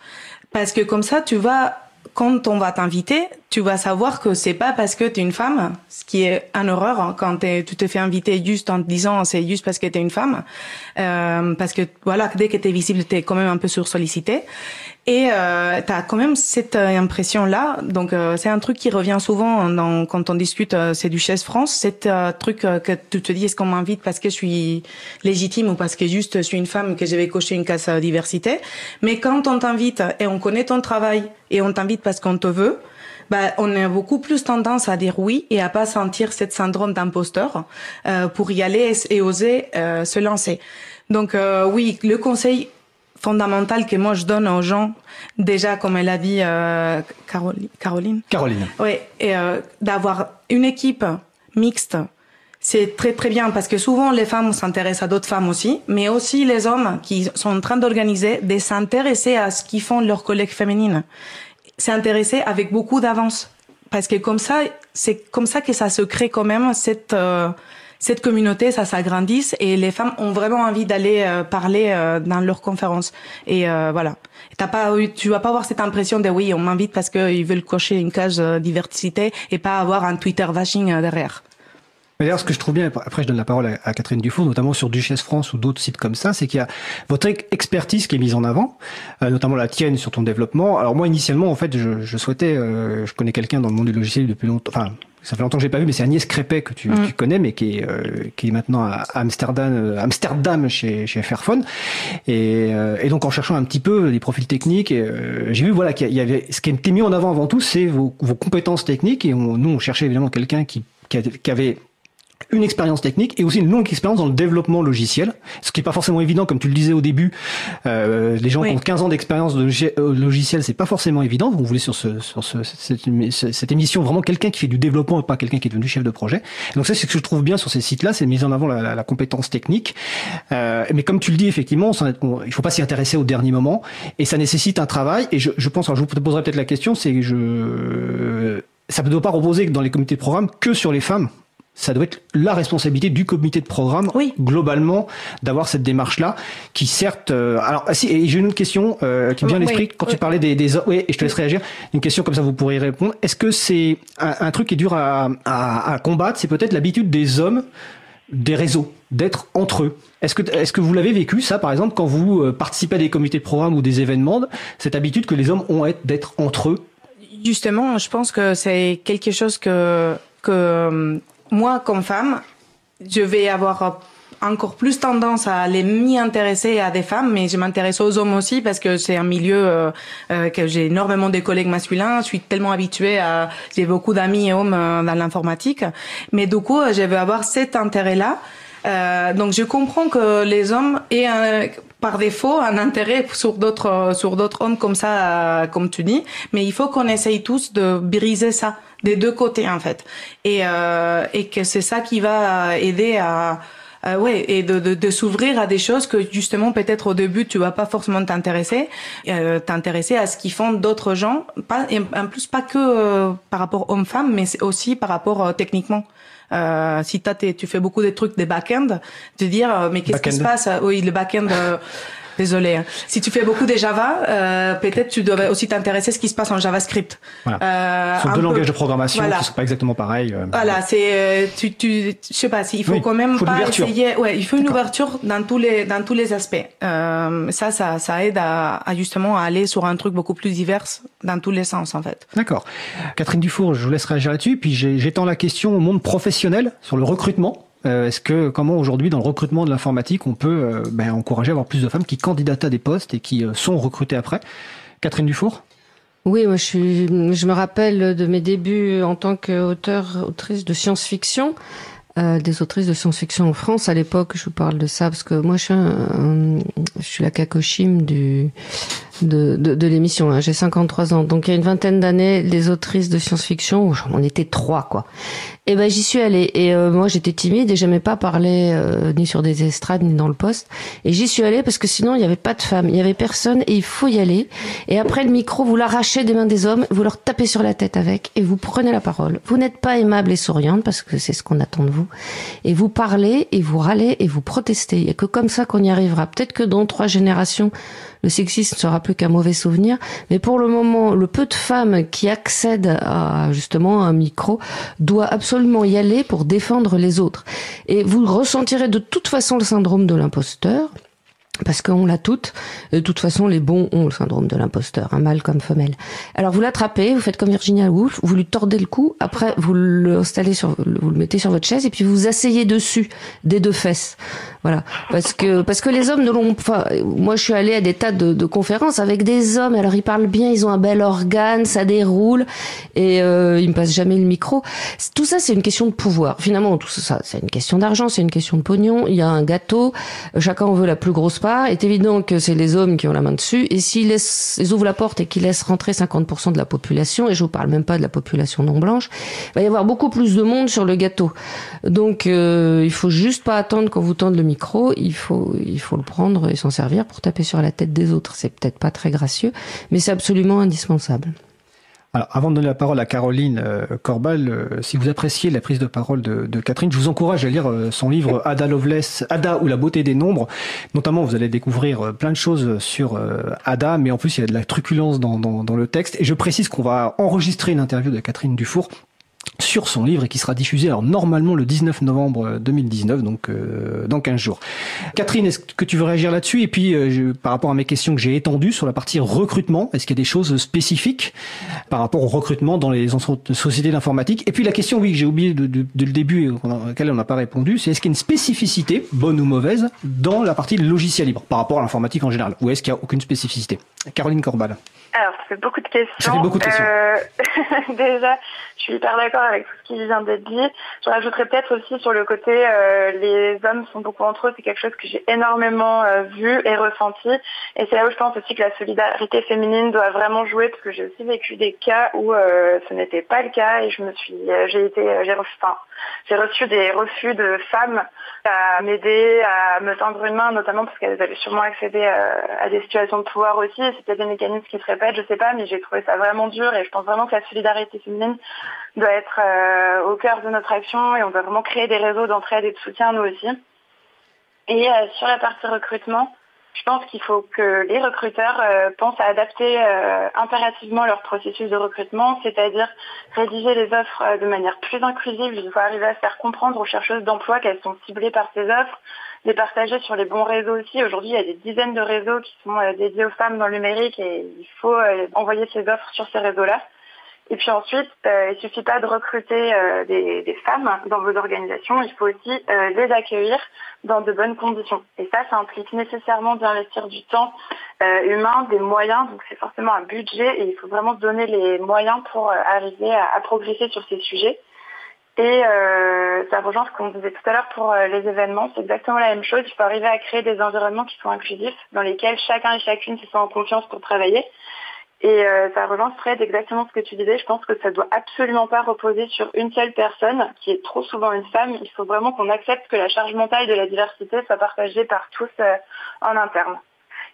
Parce que comme ça, tu vas quand on va t'inviter, tu vas savoir que c'est pas parce que tu es une femme, ce qui est une horreur hein, quand tu te fais inviter juste en te disant c'est juste parce que tu es une femme, euh, parce que voilà dès que tu es visible, tu es quand même un peu sursollicité. Et euh, tu quand même cette euh, impression-là. Donc, euh, c'est un truc qui revient souvent dans, quand on discute euh, C'est Duchesse France. C'est euh, truc euh, que tu te dis, est-ce qu'on m'invite parce que je suis légitime ou parce que juste je suis une femme que je vais cocher une case diversité? Mais quand on t'invite et on connaît ton travail et on t'invite parce qu'on te veut, bah, on a beaucoup plus tendance à dire oui et à pas sentir cette syndrome d'imposteur pour y aller et, et oser se lancer. Donc oui, le conseil fondamental que moi je donne aux gens, déjà comme elle a dit euh, Caroli- Caroline, Caroline. oui, et euh, d'avoir une équipe mixte, c'est très très bien parce que souvent les femmes s'intéressent à d'autres femmes aussi, mais aussi les hommes qui sont en train d'organiser, de s'intéresser à ce qu'ils font leurs collègues féminines, s'intéresser avec beaucoup d'avance, parce que comme ça, c'est comme ça que ça se crée quand même cette euh, cette communauté, ça s'agrandisse et les femmes ont vraiment envie d'aller euh, parler euh, dans leurs conférences. Et euh, voilà. T'as pas, tu vas pas avoir cette impression de oui, on m'invite parce qu'ils veulent cocher une case euh, diversité et pas avoir un Twitter bashing euh, derrière. D'ailleurs, ce que je trouve bien, après je donne la parole à, Catherine Dufour, notamment sur Duchesse France ou d'autres sites comme ça, c'est qu'il y a votre ex- expertise qui est mise en avant, notamment la tienne sur ton développement. Alors moi, initialement, en fait, je, je souhaitais, euh, je connais quelqu'un dans le monde du logiciel depuis longtemps, enfin, ça fait longtemps que j'ai pas vu, mais c'est Agnès Crépet que tu, Mm. tu connais, mais qui est, euh, qui est maintenant à Amsterdam, euh, Amsterdam chez, chez Fairphone. Et, euh, et donc en cherchant un petit peu les profils techniques, euh, j'ai vu voilà qu'il y avait ce qui était mis en avant avant tout, c'est vos, vos compétences techniques. Et on, nous, on cherchait évidemment quelqu'un qui, qui avait une expérience technique et aussi une longue expérience dans le développement logiciel, ce qui est pas forcément évident, comme tu le disais au début. Euh, les gens Oui. qui ont 15 ans d'expérience de euh, logiciel, c'est pas forcément évident. On voulait sur, ce, sur ce, cette, cette- émission vraiment quelqu'un qui fait du développement et pas quelqu'un qui est devenu chef de projet. Donc ça, c'est ce que je trouve bien sur ces sites-là, c'est mise en avant la, la- la compétence technique. Euh, mais comme tu le dis, effectivement, on on- il faut pas s'y intéresser au dernier moment et ça nécessite un travail. Et je, je pense, alors je vous poserai peut-être la question, c'est que je ça ne doit pas reposer dans les comités de programme que sur les femmes ça doit être la responsabilité du comité de programme Oui. globalement d'avoir cette démarche là qui certes euh, alors ah, si et j'ai une autre question euh, qui me vient à Oui, l'esprit. Quand tu oui. parlais des, des oui et je te laisse réagir. Une question comme ça vous pourrez y répondre. Est-ce que c'est un, un truc qui est dur à, à, à combattre? C'est peut-être l'habitude des hommes des réseaux d'être entre eux. Est-ce que est-ce que vous l'avez vécu ça par exemple quand vous euh, participez à des comités de programme ou des événements cette habitude que les hommes ont être- d'être entre eux? Justement, je pense que c'est quelque chose que, que euh, moi, comme femme, je vais avoir encore plus tendance à aller m'y intéresser à des femmes, mais je m'intéresse aux hommes aussi parce que c'est un milieu euh, euh, que j'ai énormément de collègues masculins. Je suis tellement habituée à, j'ai beaucoup d'amis hommes euh, dans l'informatique, mais du coup, je vais avoir cet intérêt-là. Euh, donc je comprends que les hommes aient un- par défaut un intérêt sur d'autres sur d'autres hommes comme ça euh, comme tu dis mais il faut qu'on essaye tous de briser ça des deux côtés en fait et euh, et que c'est ça qui va aider à euh, ouais, et de, de, de s'ouvrir à des choses que justement peut-être au début tu vas pas forcément t'intéresser, euh, t'intéresser à ce qu'ils font d'autres gens, pas et en plus pas que euh, par rapport homme-femme, mais c'est aussi par rapport euh, techniquement. Euh, si t'as tu fais beaucoup de trucs des back-end, de dire euh, mais qu'est-ce qui se passe? Euh, Oui, le back-end. Désolé. hein. Si tu fais beaucoup de Java, euh, peut-être tu devrais aussi t'intéresser à ce qui se passe en JavaScript. Voilà. Euh, ce sont deux peu. langages de programmation Voilà. qui sont pas exactement pareils euh, Voilà, c'est euh, tu tu je sais pas, il faut Oui, quand même faut pas essayer. Ouais, il faut une ouverture dans tous les dans tous les aspects. Euh, ça ça ça aide à, à justement à aller sur un truc beaucoup plus divers dans tous les sens en fait. D'accord. Catherine Dufour, je vous laisse réagir là-dessus. Puis j'étends la question au monde professionnel sur le recrutement. Euh, Est-ce que comment aujourd'hui dans le recrutement de l'informatique on peut euh, ben, encourager à avoir plus de femmes qui candidatent à des postes et qui euh, sont recrutées après? Catherine Dufour? Oui, moi je suis, je me rappelle de mes débuts en tant qu'auteur, autrice de science-fiction, des autrices de science-fiction en France à l'époque. Je vous parle de ça parce que moi je suis, je suis la cacochime du de, de, de l'émission. hein. J'ai 53 ans, donc il y a une vingtaine d'années, les autrices de science-fiction, on était trois quoi. Et ben j'y suis allée et euh, moi j'étais timide et j'aimais pas parler euh, ni sur des estrades ni dans le poste. Et j'y suis allée parce que sinon il y avait pas de femmes, il y avait personne et il faut y aller. Et après le micro, vous l'arrachez des mains des hommes, vous leur tapez sur la tête avec et vous prenez la parole. Vous n'êtes pas aimable et souriante parce que c'est ce qu'on attend de vous. Et vous parlez et vous râlez et vous protestez. Il y a que comme ça qu'on y arrivera. Peut-être que dans trois générations, le sexisme ne sera plus qu'un mauvais souvenir. Mais pour le moment, le peu de femmes qui accèdent à justement un micro doit absolument y aller pour défendre les autres. Et vous ressentirez de toute façon le syndrome de l'imposteur. Parce qu'on l'a toutes. De toute façon, les bons ont le syndrome de l'imposteur, un mâle comme femelle. Alors vous l'attrapez, vous faites comme Virginia Woolf, vous lui tordez le cou, après vous l'installez sur, vous le mettez sur votre chaise et puis vous asseyez dessus des deux fesses. Voilà, parce que parce que les hommes ne l'ont. Enfin, moi je suis allée à des tas de, de conférences avec des hommes. Alors ils parlent bien, ils ont un bel organe, ça déroule et euh, ils me passent jamais le micro. Tout ça c'est une question de pouvoir. Finalement tout ça c'est une question d'argent, c'est une question de pognon. Il y a un gâteau, chacun en veut la plus grosse Il est évident que c'est les hommes qui ont la main dessus et s'ils laissent, ils ouvrent la porte et qu'ils laissent rentrer 50% de la population et je vous parle même pas de la population non blanche, il va y avoir beaucoup plus de monde sur le gâteau. Donc euh, il faut juste pas attendre qu'on vous tende le micro, il faut il faut le prendre et s'en servir pour taper sur la tête des autres. C'est peut-être pas très gracieux, mais c'est absolument indispensable. Alors, avant de donner la parole à Caroline euh, Corbal, euh, si vous appréciez la prise de parole de, Catherine, je vous encourage à lire euh, son livre Ada Lovelace, Ada ou la beauté des nombres. Notamment, vous allez découvrir plein de choses sur Ada, mais en plus, il y a de la truculence dans le texte. Et je précise qu'on va enregistrer une interview de Catherine Dufour sur son livre et qui sera diffusé alors normalement le 19 novembre 2019 donc euh, dans 15 jours. Catherine, est-ce que tu veux réagir là-dessus? Et puis euh, je, par rapport à mes questions que j'ai étendues sur la partie recrutement, est-ce qu'il y a des choses spécifiques par rapport au recrutement dans les sociétés d'informatique? Et puis la question oui que j'ai oublié de, de, de, le début et à laquelle on n'a pas répondu, c'est est-ce qu'il y a une spécificité bonne ou mauvaise dans la partie logiciel libre par rapport à l'informatique en général? Ou est-ce qu'il n'y a aucune spécificité? Caroline Corbal. Alors, ça fait beaucoup de questions. Ça fait beaucoup de questions. Euh, déjà, je suis hyper d'accord avec tout ce qui vient d'être dit. Je rajouterais peut-être aussi sur le côté, euh, les hommes sont beaucoup entre eux. C'est quelque chose que j'ai énormément euh, vu et ressenti. Et c'est là où je pense aussi que la solidarité féminine doit vraiment jouer, parce que j'ai aussi vécu des cas où euh, ce n'était pas le cas et je me suis, euh, j'ai été, j'ai enfin, j'ai reçu des refus de femmes à m'aider, à me tendre une main, notamment parce qu'elles avaient sûrement accédé à, à des situations de pouvoir aussi. C'était des mécanismes qui se répètent, je sais pas, mais j'ai trouvé ça vraiment dur et je pense vraiment que la solidarité féminine doit être euh, au cœur de notre action et on doit vraiment créer des réseaux d'entraide et de soutien nous aussi. Et euh, sur la partie recrutement, je pense qu'il faut que les recruteurs euh, pensent à adapter euh, impérativement leur processus de recrutement, c'est-à-dire rédiger les offres euh, de manière plus inclusive. Il faut arriver à faire comprendre aux chercheuses d'emploi qu'elles sont ciblées par ces offres, les partager sur les bons réseaux aussi. Aujourd'hui, il y a des dizaines de réseaux qui sont dédiés aux femmes dans le numérique et il faut envoyer ces offres sur ces réseaux-là. Et puis ensuite, euh, il suffit pas de recruter euh, des, des, femmes dans vos organisations, il faut aussi euh, les accueillir dans de bonnes conditions. Et ça, ça implique nécessairement d'investir du temps humain, des moyens, donc c'est forcément un budget et il faut vraiment donner les moyens pour arriver à, à, progresser sur ces sujets. Et euh, ça rejoint ce qu'on disait tout à l'heure pour les événements, c'est exactement la même chose. Il faut arriver à créer des environnements qui sont inclusifs, dans lesquels chacun et chacune se sent en confiance pour travailler. Et euh, ça rejoint Fred exactement ce que tu disais. Je pense que ça doit absolument pas reposer sur une seule personne, qui est trop souvent une femme. Il faut vraiment qu'on accepte que la charge mentale de la diversité soit partagée par tous euh, en interne.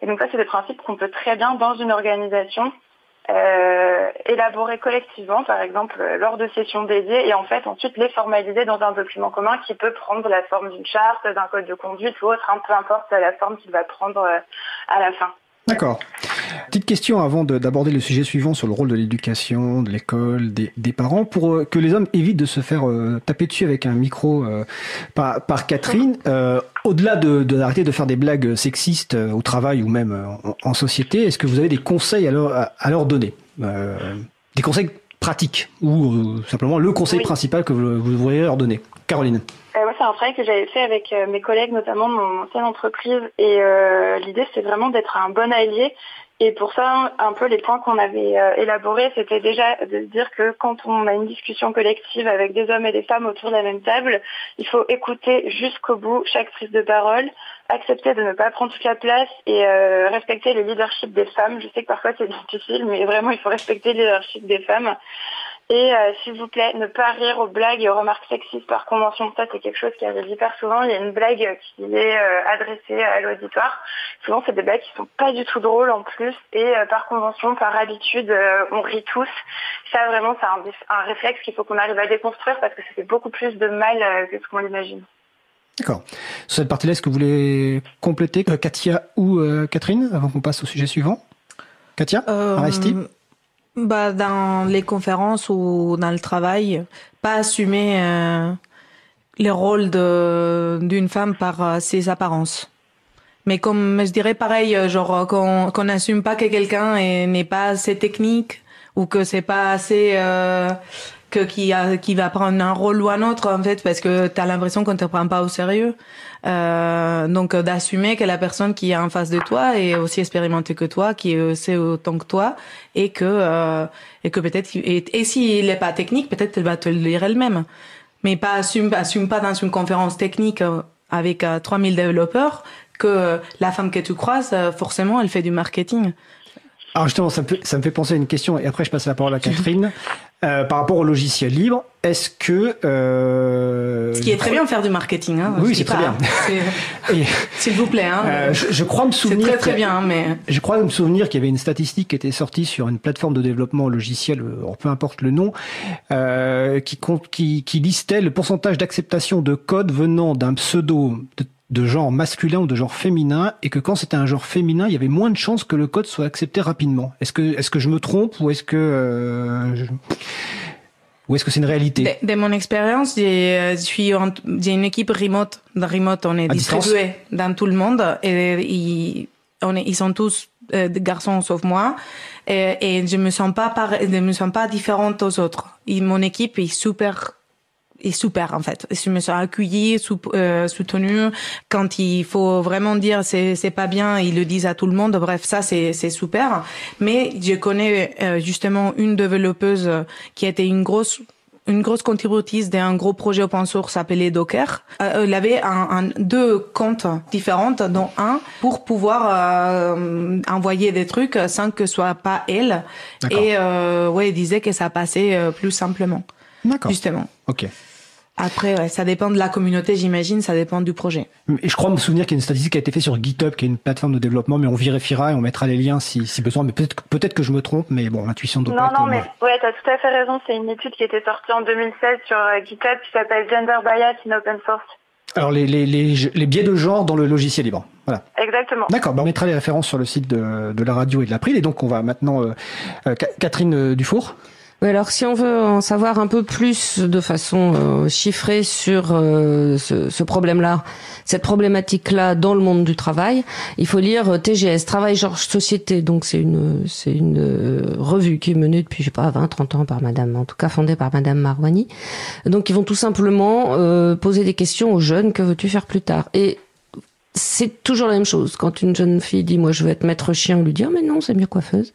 Et donc ça, c'est des principes qu'on peut très bien dans une organisation euh, élaborer collectivement, par exemple lors de sessions dédiées, et en fait ensuite les formaliser dans un document commun qui peut prendre la forme d'une charte, d'un code de conduite ou autre, hein, peu importe la forme qu'il va prendre euh, à la fin. D'accord. Petite question avant d'aborder le sujet suivant sur le rôle de l'éducation, de l'école, des, des, parents, pour euh, que les hommes évitent de se faire euh, taper dessus avec un micro euh, par, par, Catherine. Au-delà de d'arrêter de, de, faire des blagues sexistes au travail ou même en, en société, est-ce que vous avez des conseils à leur, à, à leur donner Des conseils pratiques ou simplement le conseil oui. principal que vous, vous voudriez leur donner? Caroline euh, c'est un travail que j'avais fait avec euh, mes collègues, notamment de mon ancienne entreprise. Et euh, l'idée, c'est vraiment d'être un bon allié. Et pour ça, un peu les points qu'on avait euh, élaborés, c'était déjà de dire que quand on a une discussion collective avec des hommes et des femmes autour de la même table, il faut écouter jusqu'au bout chaque prise de parole, accepter de ne pas prendre toute la place et euh, respecter le leadership des femmes. Je sais que parfois c'est difficile, mais vraiment, il faut respecter le leadership des femmes. Et euh, s'il vous plaît, ne pas rire aux blagues et aux remarques sexistes par convention. Ça, c'est quelque chose qui arrive hyper souvent. Il y a une blague qui est euh, adressée à l'auditoire. Souvent, c'est des blagues qui sont pas du tout drôles en plus. Et euh, par convention, par habitude, euh, on rit tous. Ça, vraiment, c'est un, un, réflexe qu'il faut qu'on arrive à déconstruire parce que ça fait beaucoup plus de mal euh, que ce qu'on l'imagine. D'accord. Sur cette partie-là, est-ce que vous voulez compléter, Katia ou Catherine, avant qu'on passe au sujet suivant? Katia? Aresti bah, dans les conférences ou dans le travail, pas assumer euh, le rôle d'une femme par euh, ses apparences. Mais comme je dirais pareil, genre qu'on qu'on n'assume pas que quelqu'un n'est pas assez technique ou que c'est pas assez euh, que qui a qui va prendre un rôle ou un autre en fait parce que tu as l'impression qu'on te prend pas au sérieux. Euh, donc d'assumer que la personne qui est en face de toi est aussi expérimentée que toi, qui sait autant que toi et que euh, et que peut-être et, et s'il est pas technique, peut-être elle va te le lire elle-même. Mais pas assume assume pas dans une conférence technique avec 3000 développeurs que la femme que tu croises forcément elle fait du marketing. Alors justement, ça me, fait, ça me fait penser à une question, et après je passe la parole à Catherine. Euh, par rapport au logiciel libre, est-ce que... Euh, Ce qui est très bien faire du marketing. Hein, Oui, c'est très bien. C'est- S'il vous plaît. Hein, euh, je, je crois me c'est souvenir... très très que- bien, mais Je crois me souvenir qu'il y avait une statistique qui était sortie sur une plateforme de développement logiciel, euh, peu importe le nom, euh, qui, compte, qui, qui listait le pourcentage d'acceptation de code venant d'un pseudo de, de genre masculin ou de genre féminin, et que quand c'était un genre féminin, il y avait moins de chances que le code soit accepté rapidement. Est-ce que, est-ce que je me trompe ou est-ce que, euh, je- ou est-ce que c'est une réalité? De, de mon expérience, j'ai euh, je suis en- j'ai une équipe remote. Dans remote, on est À distribué dans tout le monde et ils, on est, ils sont tous euh, des garçons sauf moi. Et, et je me sens pas je me sens pas différente aux autres. Et mon équipe est super est super en fait. Je me sens accueillie, sou- euh, soutenue. Quand il faut vraiment dire c'est c'est pas bien, ils le disent à tout le monde. Bref, ça c'est c'est super. Mais je connais euh, justement une développeuse qui a été une grosse une grosse contributrice d'un gros projet open source appelé Docker. Euh, elle avait un, un- deux comptes différents, dont un pour pouvoir euh, envoyer des trucs sans que ce soit pas elle. Et euh, ouais, elle disait que ça passait plus simplement, D'accord. justement. Ok. Après, ouais, ça dépend de la communauté, j'imagine, ça dépend du projet. Et je crois me souvenir qu'il y a une statistique qui a été faite sur GitHub, qui est une plateforme de développement, mais on vérifiera et on mettra les liens si, si besoin. Mais peut-être peut-être que je me trompe, mais bon, l'intuition doit Non, pas être non, mais ouais, t'as tout à fait raison. C'est une étude qui était sortie en 2016 sur euh, GitHub qui s'appelle Gender Bias in Open Source. Alors les, les, les, les biais de genre dans le logiciel libre. Voilà. Exactement. D'accord, bah on mettra les références sur le site de, de la radio et de l'April. Et donc on va maintenant euh, euh, Ca- Catherine Dufour. Alors si on veut en savoir un peu plus de façon euh, chiffrée sur euh, ce, ce problème-là, cette problématique-là dans le monde du travail, il faut lire euh, TGS, Travail Georges Société. Donc c'est une c'est une euh, revue qui est menée depuis je sais pas 20 30 ans par madame en tout cas fondée par madame Marwani. Donc ils vont tout simplement euh, poser des questions aux jeunes que veux-tu faire plus tard? Et c'est toujours la même chose. Quand une jeune fille dit moi je veux être maître chien, on lui dit Ah, mais non c'est mieux coiffeuse.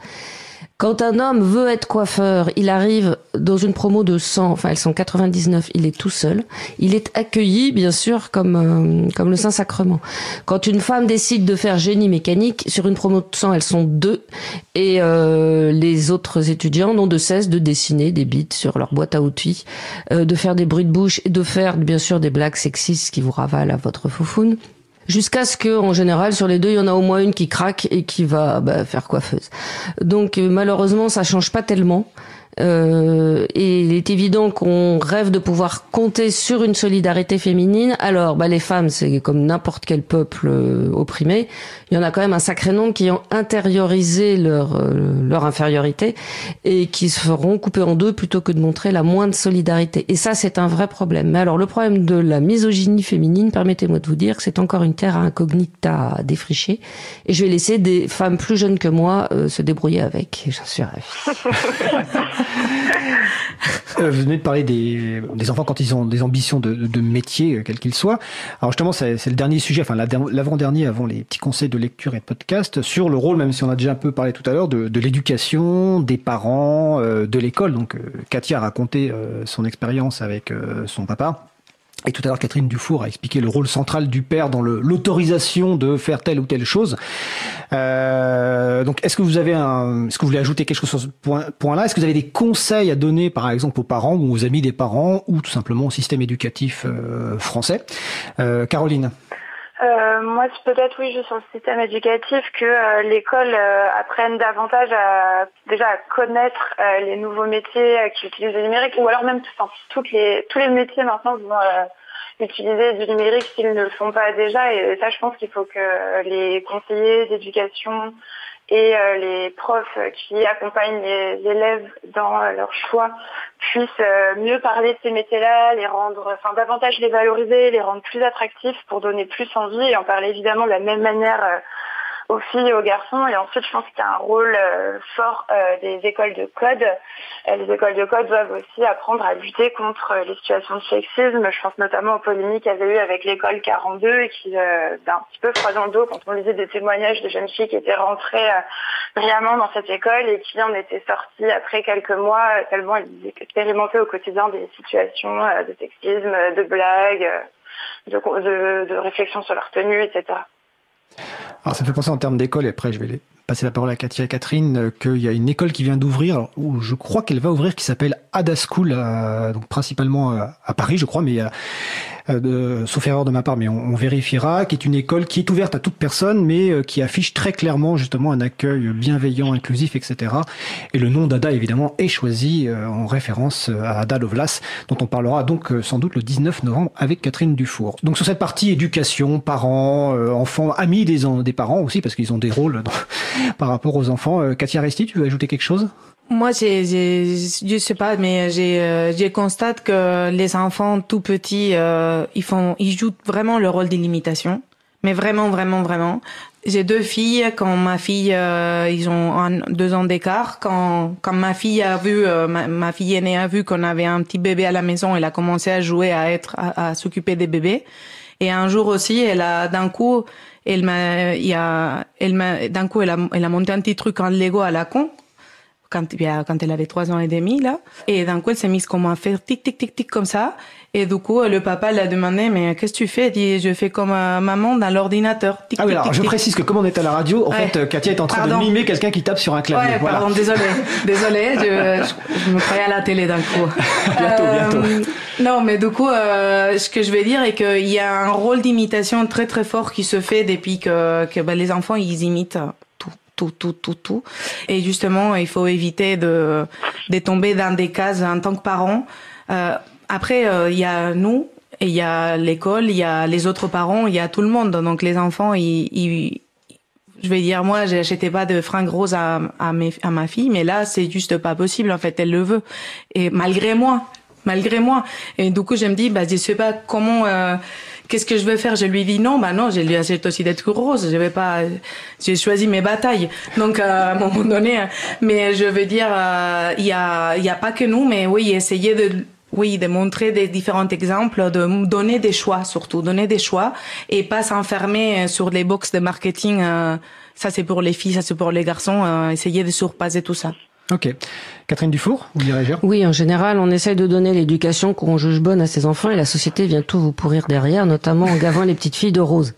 Quand un homme veut être coiffeur, il arrive dans une promo de 100, enfin elles sont 99, il est tout seul. Il est accueilli, bien sûr, comme euh, comme le Saint-Sacrement. Quand une femme décide de faire génie mécanique, sur une promo de 100, elles sont deux. Et euh, les autres étudiants n'ont de cesse de dessiner des bits sur leur boîte à outils, euh, de faire des bruits de bouche et de faire, bien sûr, des blagues sexistes qui vous ravalent à votre foufoune. Jusqu'à ce que, en général, sur les deux, il y en a au moins une qui craque et qui va bah, faire coiffeuse. Donc euh, malheureusement, ça change pas tellement. Euh, et il est évident qu'on rêve de pouvoir compter sur une solidarité féminine. Alors, bah, les femmes, c'est comme n'importe quel peuple euh, opprimé. Il y en a quand même un sacré nombre qui ont intériorisé leur euh, leur infériorité et qui se feront couper en deux plutôt que de montrer la moindre solidarité. Et ça, c'est un vrai problème. Mais alors, le problème de la misogynie féminine, permettez-moi de vous dire que c'est encore une terre incognita à défricher. Et je vais laisser des femmes plus jeunes que moi euh, se débrouiller avec. J'en suis ravie. Euh, vous venez de parler des, des enfants quand ils ont des ambitions de, de, métier, euh, quel qu'il soit. Alors justement, c'est le dernier sujet, enfin la der- l'avant-dernier avant les petits conseils de lecture et de podcast, sur le rôle, même si on a déjà un peu parlé tout à l'heure, de, de l'éducation, des parents, euh, de l'école. Donc euh, Katia a raconté euh, son expérience avec euh, son papa. Et tout à l'heure, Catherine Dufour a expliqué le rôle central du père dans l'autorisation de faire telle ou telle chose. Euh, donc, est-ce que vous avez un, est-ce que vous voulez ajouter quelque chose sur ce point, point-là? Est-ce que vous avez des conseils à donner, par exemple, aux parents ou aux amis des parents, ou tout simplement au système éducatif euh, français? Euh, Caroline. Euh, moi, c'est peut-être oui, juste sur le système éducatif, que euh, l'école euh, apprenne davantage à déjà à connaître euh, les nouveaux métiers euh, qui utilisent le numérique, ou alors même enfin, toutes les tous les métiers maintenant vont euh, utiliser du numérique s'ils ne le font pas déjà. Et ça, je pense qu'il faut que les conseillers d'éducation et euh, les profs qui accompagnent les élèves dans euh, leur choix puissent euh, mieux parler de ces métiers-là, les rendre, enfin davantage les valoriser, les rendre plus attractifs pour donner plus envie et en parler évidemment de la même manière aux filles et aux garçons. Et ensuite, je pense qu'il y a un rôle euh, fort euh, des écoles de code. Euh, les écoles de code doivent aussi apprendre à lutter contre les situations de sexisme. Je pense notamment aux polémiques qu'il y avait eu avec l'école 42 et qui euh, d'un petit peu froid dans le dos quand on lisait des témoignages de jeunes filles qui étaient rentrées brillamment dans cette école et qui en étaient sorties après quelques mois tellement elles expérimentaient au quotidien des situations de sexisme, de blagues, de, de, de réflexion sur leur tenue, etc. Alors, ça me fait penser en termes d'école, et après, je vais passer la parole à Katia et Catherine euh, qu'il y a une école qui vient d'ouvrir, où je crois qu'elle va ouvrir, qui s'appelle Ada School, euh, donc principalement euh, à Paris, je crois, mais de, sauf erreur de ma part, mais on, vérifiera, qui est une école qui est ouverte à toute personne, mais euh, qui affiche très clairement justement un accueil bienveillant, inclusif, etc. Et le nom d'Ada, évidemment, est choisi euh, en référence à Ada Lovelace, dont on parlera donc sans doute le 19 novembre avec Catherine Dufour. Donc sur cette partie éducation, parents, enfants, amis des, des parents aussi, parce qu'ils ont des rôles par rapport aux enfants. Katia Resti, tu veux ajouter quelque chose? Moi, j'ai, je sais pas, mais j'ai, euh, j'ai constate que les enfants tout petits, euh, ils font, ils jouent vraiment le rôle d'illimitation, mais vraiment, vraiment, vraiment. J'ai deux filles. Quand ma fille, euh, ils ont un, deux ans d'écart. Quand, quand ma fille a vu, euh, ma, ma, fille aînée a vu qu'on avait un petit bébé à la maison, elle a commencé à jouer, à être, à s'occuper des bébés. Et un jour aussi, elle a d'un coup, elle m'a, il y a, elle m'a, d'un coup, elle a, elle a monté un petit truc en Lego à la con quand, quand elle avait trois ans et demi, là. Et d'un coup, elle s'est mise comme à faire tic, tic, tic, tic, comme ça. Et du coup, le papa l'a demandé, mais qu'est-ce que tu fais? Elle dit, je fais comme euh, maman dans l'ordinateur. Tic, ah oui, alors, je précise que comme on est à la radio, en ouais. fait, Katia est en train pardon. de mimer quelqu'un qui tape sur un clavier. Ouais, voilà. pardon, désolé. désolé, je, je, me croyais à la télé d'un coup. bientôt, euh, bientôt. Non, mais du coup, euh, ce que je veux dire est qu'il y a un rôle d'imitation très très fort qui se fait depuis que, que bah, les enfants, ils imitent tout, tout, tout. Et justement, il faut éviter de, de tomber dans des cases en tant que parent. Euh, après, euh, il y a nous, et il y a l'école, il y a les autres parents, il y a tout le monde. Donc les enfants, ils, ils je vais dire moi, j'achetais pas de fringues roses à, à, mes, à ma fille, mais là, c'est juste pas possible. En fait, elle le veut. Et malgré moi, malgré moi. Et du coup, je me dis, bah, je sais pas comment. Euh, Qu'est-ce que je vais faire? Je lui dis non, bah non, je lui achète aussi des trucs. Je vais pas, j'ai choisi mes batailles. Donc euh, à un moment donné, mais je veux dire, euh, il y a, il y a pas que nous, mais oui, essayer de oui, de montrer des différents exemples, de donner des choix surtout, donner des choix et pas s'enfermer sur les box de marketing. Euh, ça c'est pour les filles, ça c'est pour les garçons. Euh, essayer de surpasser tout ça. Ok. Catherine Dufour, vous direz Oui, en général, on essaye de donner l'éducation qu'on juge bonne à ses enfants et la société vient tout vous pourrir derrière, notamment en gavant les petites filles de rose.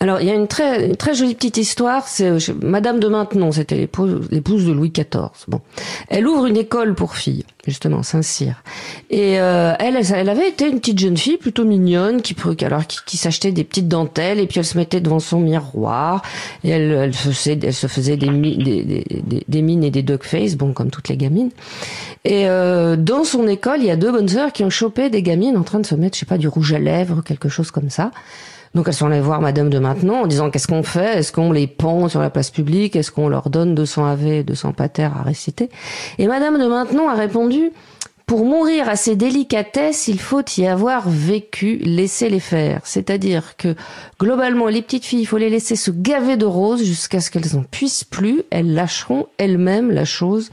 Alors, il y a une très, une très jolie petite histoire. C'est Madame de Maintenon, c'était l'épouse, l'épouse de Louis XIV. Bon, elle ouvre une école pour filles, justement, Saint-Cyr. Et euh, elle, elle avait été une petite jeune fille plutôt mignonne, qui, alors qui, qui s'achetait des petites dentelles et puis elle se mettait devant son miroir et elle, elle, faisait, elle se faisait des, des, des, des mines et des dog face, bon, comme toutes les gamines. Et euh, dans son école, il y a deux bonnes sœurs qui ont chopé des gamines en train de se mettre, je sais pas, du rouge à lèvres, quelque chose comme ça. Donc elles sont allées voir Madame de Maintenon en disant qu'est-ce qu'on fait? Est-ce qu'on les pend sur la place publique? Est-ce qu'on leur donne 200 AV, 200 pater à réciter? Et Madame de Maintenon a répondu pour mourir à ces délicatesses, il faut y avoir vécu, laisser les faire. C'est-à-dire que, globalement, les petites filles, il faut les laisser se gaver de roses jusqu'à ce qu'elles en puissent plus. Elles lâcheront elles-mêmes la chose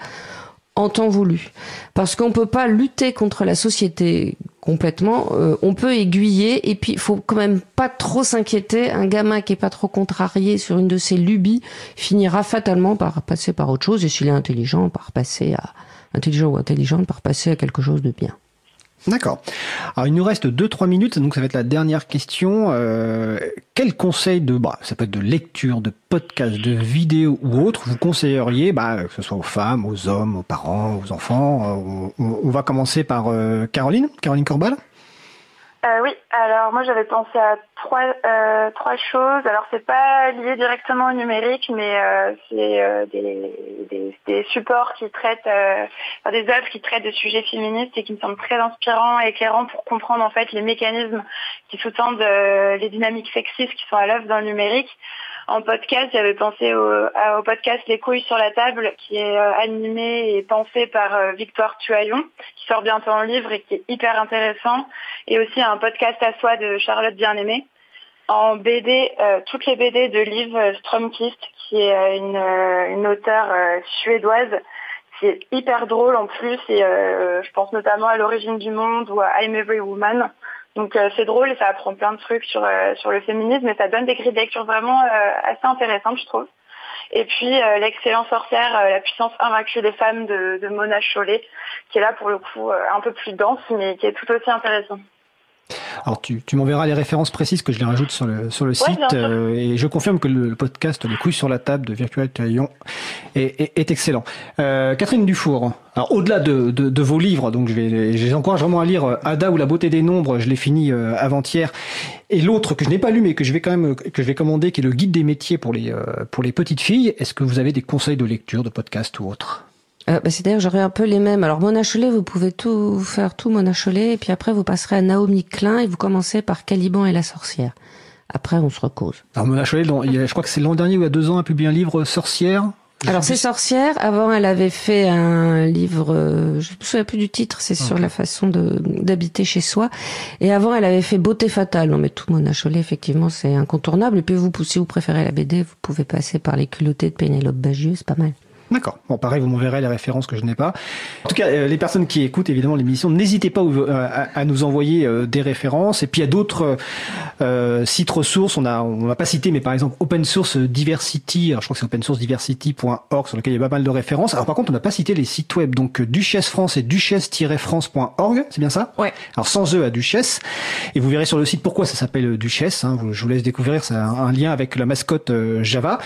en temps voulu. Parce qu'on peut pas lutter contre la société complètement. Euh, on peut aiguiller et puis il faut quand même pas trop s'inquiéter. Un gamin qui est pas trop contrarié sur une de ses lubies finira fatalement par passer par autre chose et s'il est intelligent, par passer à intelligent ou intelligente, par passer à quelque chose de bien. D'accord. Alors il nous reste 2-3 minutes, donc ça va être la dernière question. Euh, quel conseil de, bah, ça peut être de lecture, de podcast, de vidéo ou autre, vous conseilleriez, bah, que ce soit aux femmes, aux hommes, aux parents, aux enfants On, on va commencer par euh, Caroline, Caroline Corbal. Euh, oui, alors moi j'avais pensé à trois euh, trois choses. Alors c'est pas lié directement au numérique, mais euh, c'est euh, des, des, des, supports qui traitent, euh, enfin, des œuvres qui traitent de sujets féministes et qui me semblent très inspirants et éclairants pour comprendre en fait les mécanismes qui sous-tendent euh, les dynamiques sexistes qui sont à l'œuvre dans le numérique. En podcast, j'avais pensé au, podcast Les couilles sur la table, qui est euh, animé et pensé par euh, Victoire Tuaillon, qui sort bientôt en livre et qui est hyper intéressant, et aussi un podcast à soi de Charlotte Bien-Aimée. En BD, euh, toutes les BD de Liv Strömquist, qui est une, une auteure suédoise, qui est hyper drôle en plus, et je pense notamment à L'origine du monde ou à I'm Every Woman. Donc euh, c'est drôle et ça apprend plein de trucs sur euh, sur le féminisme et ça donne des grilles de lecture vraiment euh, assez intéressantes je trouve. Et puis l'excellent sorcière, la puissance invaincue des femmes de, de, Mona Chollet, qui est là pour le coup un peu plus dense mais qui est tout aussi intéressant. Alors tu, tu m'enverras les références précises que je les rajoute sur le, sur le Ouais, site euh, et je confirme que le, le podcast Les couilles sur la table de Virtual Taillon est, est, est excellent. Euh, Catherine Dufour, alors au-delà de, de, de vos livres, donc je vais, je les encourage vraiment à lire euh, Ada ou la beauté des nombres, je l'ai fini euh, avant-hier, et l'autre que je n'ai pas lu mais que je vais quand même que je vais commander, qui est le guide des métiers pour les euh, pour les petites filles. Est-ce que vous avez des conseils de lecture, de podcast ou autre? Euh, bah, C'est-à-dire j'aurais un peu les mêmes. Alors Mona Chollet, vous pouvez tout faire tout Mona Chollet, et puis après vous passerez à Naomi Klein et vous commencez par Caliban et la sorcière. Après on se recose. Alors Mona Chollet, je crois que c'est l'an dernier ou il y a deux ans, a publié un livre Sorcière. Alors c'est sorcière. Avant, elle avait fait un livre, euh, je me souviens plus du titre, c'est sur la façon d'habiter chez soi. Et avant, elle avait fait Beauté fatale. Non mais tout Mona Chollet, effectivement, c'est incontournable. Et puis vous, si vous préférez la BD, vous pouvez passer par les culottés de Pénélope Bagieux, c'est pas mal. D'accord. Bon, pareil, vous m'enverrez les références que je n'ai pas. En tout cas, euh, les personnes qui écoutent évidemment l'émission, n'hésitez pas euh, à, nous envoyer euh, des références. Et puis il y a d'autres euh, sites ressources. On a, on va pas citer, mais par exemple Open Source Diversity. Alors je crois que c'est open source diversity.org sur lequel il y a pas mal de références. Alors par contre, on n'a pas cité les sites web. Donc Duchesse France et duchesse-france.org. C'est bien ça? Ouais. Alors sans eux à Duchesse. Et vous verrez sur le site pourquoi ça s'appelle Duchesse. Hein. Je vous laisse découvrir. C'est un, lien avec la mascotte Java.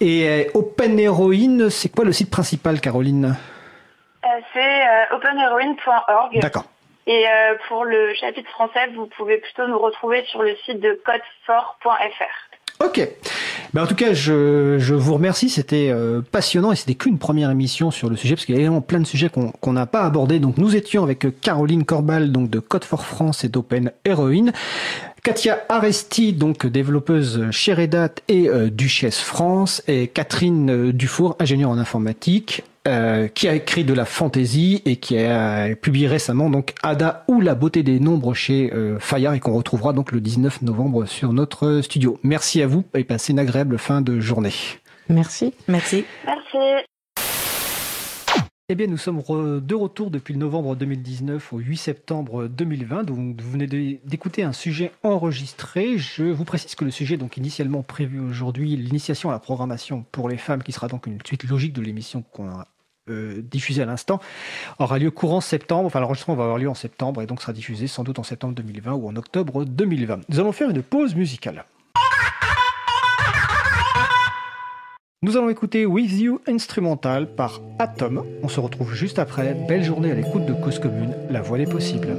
Et Open Heroine, c'est quoi le site principal, Caroline? Euh, c'est euh, openheroine.org. D'accord. Et euh, pour le chapitre français, vous pouvez plutôt nous retrouver sur le site de codefort.fr. Ok. Ben, en tout cas, je, je vous remercie. C'était euh, passionnant et c'était qu'une première émission sur le sujet parce qu'il y a également plein de sujets qu'on n'a pas abordés. Donc, nous étions avec Caroline Corbal, donc de Code for France et d'Open Heroine. Katia Aresti, donc développeuse chez Red Hat et euh, Duchesse France, et Catherine euh, Dufour, ingénieure en informatique, euh, qui a écrit de la fantasy et qui a publié récemment donc Ada ou la beauté des nombres chez euh, Fayard et qu'on retrouvera donc le 19 novembre sur notre studio. Merci à vous et passez une agréable fin de journée. Merci. Merci. Merci. Eh bien, nous sommes de retour depuis le novembre 2019 au 8 septembre 2020. Donc, vous venez d'écouter un sujet enregistré. Je vous précise que le sujet, donc initialement prévu aujourd'hui, l'initiation à la programmation pour les femmes, qui sera donc une suite logique de l'émission qu'on a euh, diffusée à l'instant, aura lieu courant septembre. Enfin, l'enregistrement va avoir lieu en septembre et donc sera diffusé sans doute en septembre 2020 ou en octobre 2020. Nous allons faire une pause musicale. Nous allons écouter With You Instrumental par Atom. On se retrouve juste après. Belle journée à l'écoute de Cause Commune, la voix des possibles.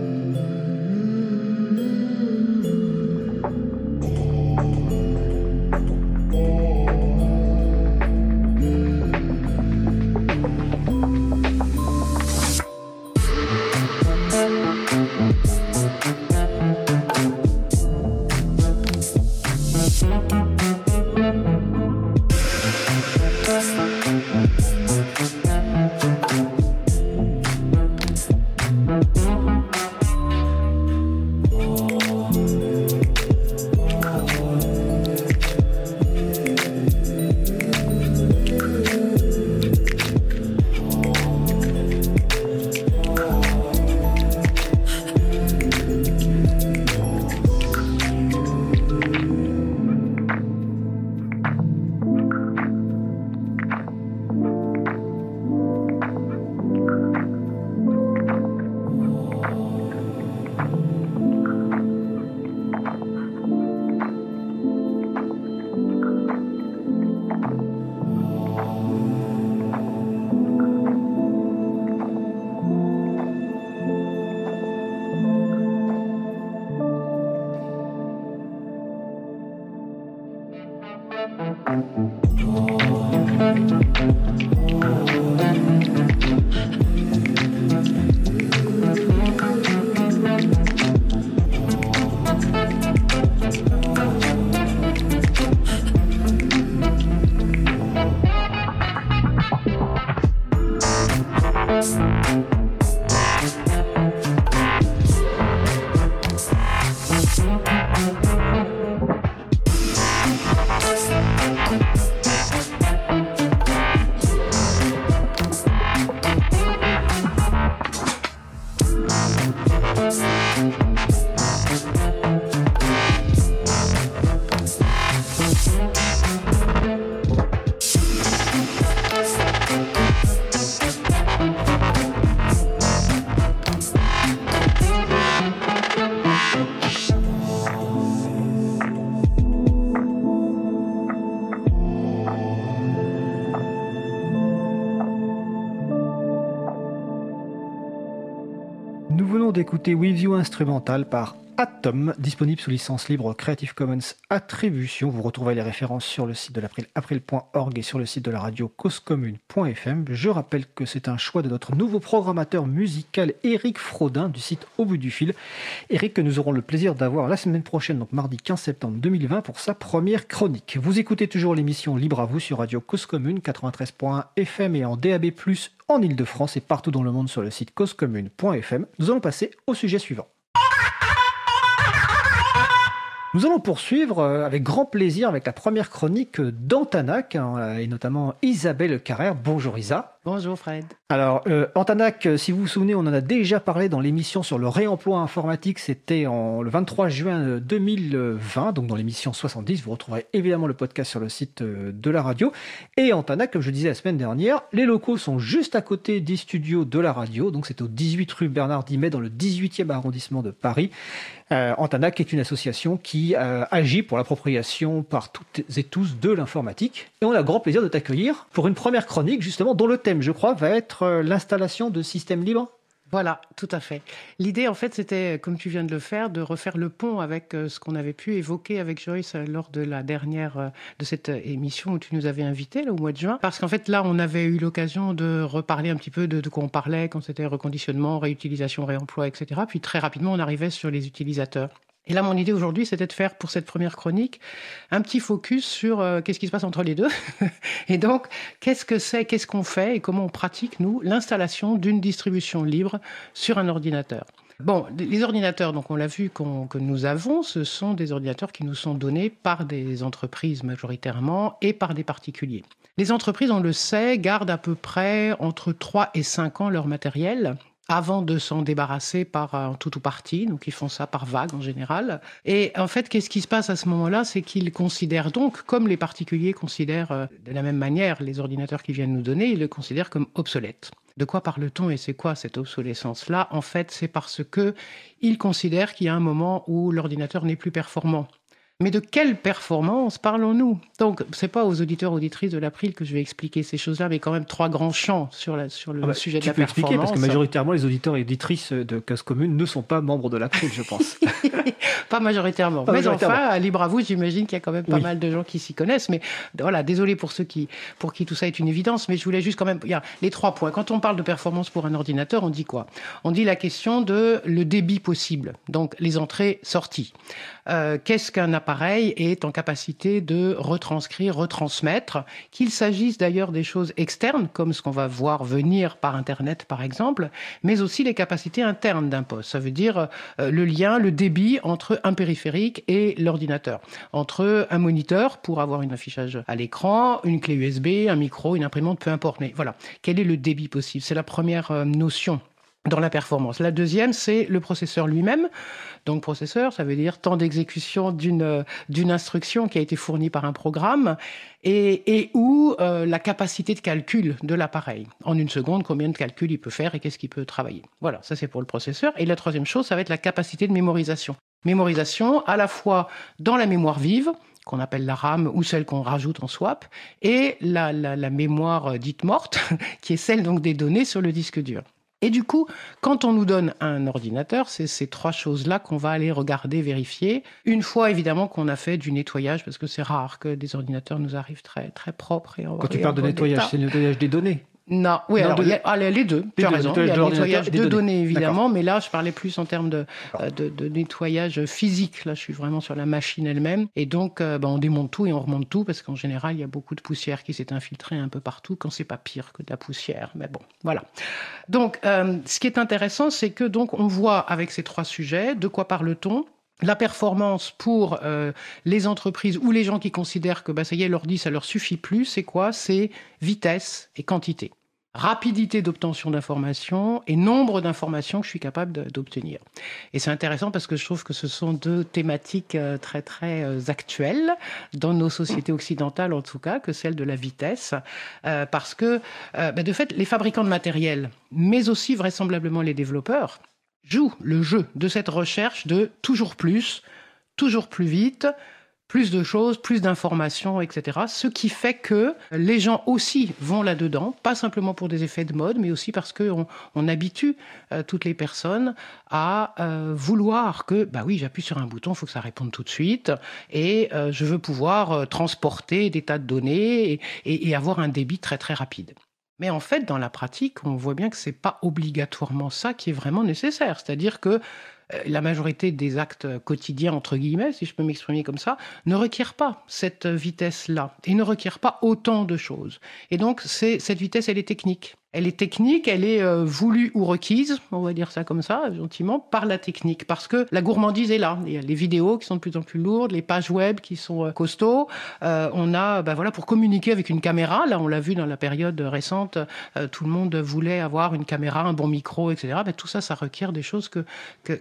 D'écouter With You Instrumental par Atom, disponible sous licence libre Creative Commons Attribution. Vous retrouvez les références sur le site de l'April, april.org et sur le site de la radio causecommune.fm. Je rappelle que c'est un choix de notre nouveau programmateur musical Eric Frodin du site Au bout du fil. Eric que nous aurons le plaisir d'avoir la semaine prochaine, donc mardi 15 septembre 2020 pour sa première chronique. Vous écoutez toujours l'émission Libre à vous sur radio Cause Commune 93.1 FM et en DAB+, en Ile-de-France et partout dans le monde sur le site causecommune.fm. Nous allons passer au sujet suivant. Nous allons poursuivre euh, avec grand plaisir avec la première chronique d'Antanac hein, et notamment Isabelle Carrère. Bonjour Isa. Bonjour Fred. Alors, euh, Antanac, euh, si vous vous souvenez, on en a déjà parlé dans l'émission sur le réemploi informatique. C'était le 23 juin 2020, donc dans l'émission 70. Vous retrouverez évidemment le podcast sur le site euh, de la radio. Et Antanac, comme je disais la semaine dernière, les locaux sont juste à côté des studios de la radio. Donc, c'est au 18 rue Bernard Dimet, dans le 18e arrondissement de Paris. Euh, Antanac est une association qui euh, agit pour l'appropriation par toutes et tous de l'informatique. Et on a grand plaisir de t'accueillir pour une première chronique, justement, dont le thème, je crois, va être euh, l'installation de systèmes libres. Voilà, tout à fait. L'idée, en fait, c'était, comme tu viens de le faire, de refaire le pont avec euh, ce qu'on avait pu évoquer avec Joyce euh, lors de la dernière, de cette émission où tu nous avais invités, au mois de juin. Parce qu'en fait, là, on avait eu l'occasion de reparler un petit peu de, de quoi on parlait quand c'était reconditionnement, réutilisation, réemploi, etc. Puis très rapidement, on arrivait sur les utilisateurs. Et là, mon idée aujourd'hui, c'était de faire pour cette première chronique un petit focus sur euh, qu'est-ce qui se passe entre les deux. et donc, qu'est-ce que c'est, qu'est-ce qu'on fait et comment on pratique, nous, l'installation d'une distribution libre sur un ordinateur. Bon, les ordinateurs, donc on l'a vu que nous avons, ce sont des ordinateurs qui nous sont donnés par des entreprises majoritairement et par des particuliers. Les entreprises, on le sait, gardent à peu près entre 3 et 5 ans leur matériel avant de s'en débarrasser par euh, tout ou partie. Donc, ils font ça par vague en général. Et en fait, qu'est-ce qui se passe à ce moment-là? C'est qu'ils considèrent donc, comme les particuliers considèrent euh, de la même manière les ordinateurs qu'ils viennent nous donner, ils le considèrent comme obsolètes. De quoi parle-t-on et c'est quoi cette obsolescence-là? En fait, c'est parce que ils considèrent qu'il y a un moment où l'ordinateur n'est plus performant. Mais de quelle performance parlons-nous? Donc, c'est pas aux auditeurs auditrices de l'April que je vais expliquer ces choses-là, mais quand même trois grands champs sur, la, sur le Ah bah, sujet de tu la peux expliquer performance. parce que majoritairement les auditeurs et auditrices de Cause Commune ne sont pas membres de la CRIL, je pense. Pas majoritairement. Pas mais majoritairement. enfin, libre à vous, j'imagine qu'il y a quand même pas Oui. mal de gens qui s'y connaissent. Mais voilà, désolé pour ceux qui, pour qui tout ça est une évidence, mais je voulais juste quand même, il y a les trois points. Quand on parle de performance pour un ordinateur, on dit quoi? On dit la question de le débit possible, donc les entrées sorties. Euh, Qu'est-ce qu'un appareil est en capacité de retranscrire, retransmettre, qu'il s'agisse d'ailleurs des choses externes, comme ce qu'on va voir venir par Internet par exemple, mais aussi les capacités internes d'un poste. Ça veut dire euh, le lien, le débit entre un périphérique et l'ordinateur, entre un moniteur pour avoir un affichage à l'écran, une clé USB, un micro, une imprimante, peu importe. Mais voilà, quel est le débit possible? C'est la première euh, notion dans la performance. La deuxième, c'est le processeur lui-même. Donc processeur, ça veut dire temps d'exécution d'une euh, d'une instruction qui a été fournie par un programme et, et ou euh, la capacité de calcul de l'appareil. En une seconde, combien de calculs il peut faire et qu'est-ce qu'il peut travailler. Voilà, ça c'est pour le processeur. Et la troisième chose, ça va être la capacité de mémorisation. Mémorisation à la fois dans la mémoire vive, qu'on appelle la RAM ou celle qu'on rajoute en swap, et la, la, la mémoire euh, dite morte, qui est celle donc des données sur le disque dur. Et du coup, quand on nous donne un ordinateur, c'est ces trois choses-là qu'on va aller regarder, vérifier. Une fois, évidemment, qu'on a fait du nettoyage, parce que c'est rare que des ordinateurs nous arrivent très, très propres. Et en, Quand tu parles de nettoyage, c'est le nettoyage des données. Non, oui, Non, alors de- y a, ah, les deux, tu as raison. Il y a nettoyage de le nettoyage données, données. évidemment, mais là, je parlais plus en termes de, euh, de, de nettoyage physique. Là, je suis vraiment sur la machine elle-même. Et donc, euh, ben, on démonte tout et on remonte tout, parce qu'en général, il y a beaucoup de poussière qui s'est infiltrée un peu partout, quand c'est pas pire que de la poussière. Mais bon, voilà. Donc, euh, ce qui est intéressant, c'est que donc on voit avec ces trois sujets de quoi parle-t-on la performance pour euh, les entreprises ou les gens qui considèrent que bah, ça y est, l'ordi, ça leur suffit plus, c'est quoi? C'est vitesse et quantité. Rapidité d'obtention d'informations et nombre d'informations que je suis capable d'obtenir. Et c'est intéressant parce que je trouve que ce sont deux thématiques euh, très très euh, actuelles dans nos sociétés occidentales en tout cas, que celle de la vitesse, euh, parce que bah, de fait les fabricants de matériel, mais aussi vraisemblablement les développeurs, jouent le jeu de cette recherche de toujours plus, toujours plus vite, plus de choses, plus d'informations, etc. Ce qui fait que les gens aussi vont là-dedans, pas simplement pour des effets de mode, mais aussi parce qu'on on habitue euh, toutes les personnes à euh, vouloir que, bah oui, j'appuie sur un bouton, il faut que ça réponde tout de suite, et euh, je veux pouvoir transporter des tas de données et, et, avoir un débit très très rapide. Mais en fait, dans la pratique, on voit bien que c'est pas obligatoirement ça qui est vraiment nécessaire. C'est-à-dire que euh, la majorité des actes quotidiens, entre guillemets, si je peux m'exprimer comme ça, ne requièrent pas cette vitesse-là et ne requièrent pas autant de choses. Et donc, cette vitesse, elle est technique. Elle est technique, elle est euh, voulue ou requise, on va dire ça comme ça, gentiment, par la technique. Parce que la gourmandise est là. Il y a les vidéos qui sont de plus en plus lourdes, les pages web qui sont euh, costauds. Euh, on a, ben voilà, pour communiquer avec une caméra, là on l'a vu dans la période récente, tout le monde voulait avoir une caméra, un bon micro, etc. Mais tout ça, ça requiert des choses que,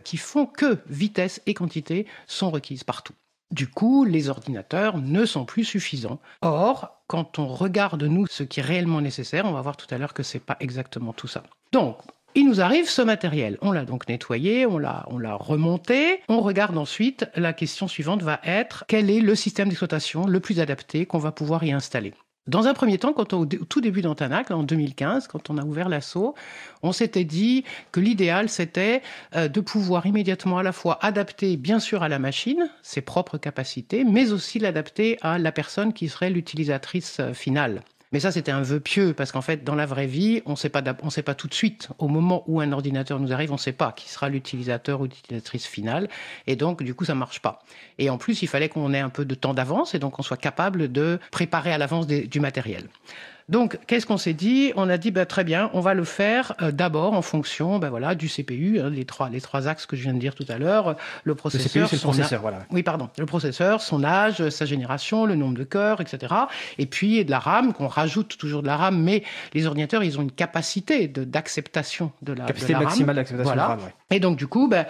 qui font que vitesse et quantité sont requises partout. Du coup, les ordinateurs ne sont plus suffisants. Or, quand on regarde nous ce qui est réellement nécessaire, on va voir tout à l'heure que c'est pas exactement tout ça. Donc, il nous arrive ce matériel. On l'a donc nettoyé, on l'a, on l'a remonté. On regarde ensuite, la question suivante va être quel est le système d'exploitation le plus adapté qu'on va pouvoir y installer? Dans un premier temps, quand au tout début d'Antanac, en 2015, quand on a ouvert l'assaut, on s'était dit que l'idéal, c'était euh, de pouvoir immédiatement à la fois adapter, bien sûr, à la machine, ses propres capacités, mais aussi l'adapter à la personne qui serait l'utilisatrice euh, finale. Mais ça, c'était un vœu pieux, parce qu'en fait, dans la vraie vie, on on sait pas tout de suite. Au moment où un ordinateur nous arrive, on ne sait pas qui sera l'utilisateur ou l'utilisatrice finale. Et donc, du coup, ça marche pas. Et en plus, il fallait qu'on ait un peu de temps d'avance et donc qu'on soit capable de préparer à l'avance du matériel. Donc, qu'est-ce qu'on s'est dit? On a dit, bah, très bien, on va le faire euh, d'abord en fonction bah, voilà, du CPU, hein, les, trois, les trois axes que je viens de dire tout à l'heure. Le processeur, le, CPU, le processeur voilà. Oui, pardon. Le processeur, son âge, sa génération, le nombre de cœurs, etc. Et puis de la RAM, qu'on rajoute toujours de la RAM, mais les ordinateurs, ils ont une capacité d'acceptation de, la, capacité de la maximale d'acceptation voilà. de RAM. Et donc, du coup, bah,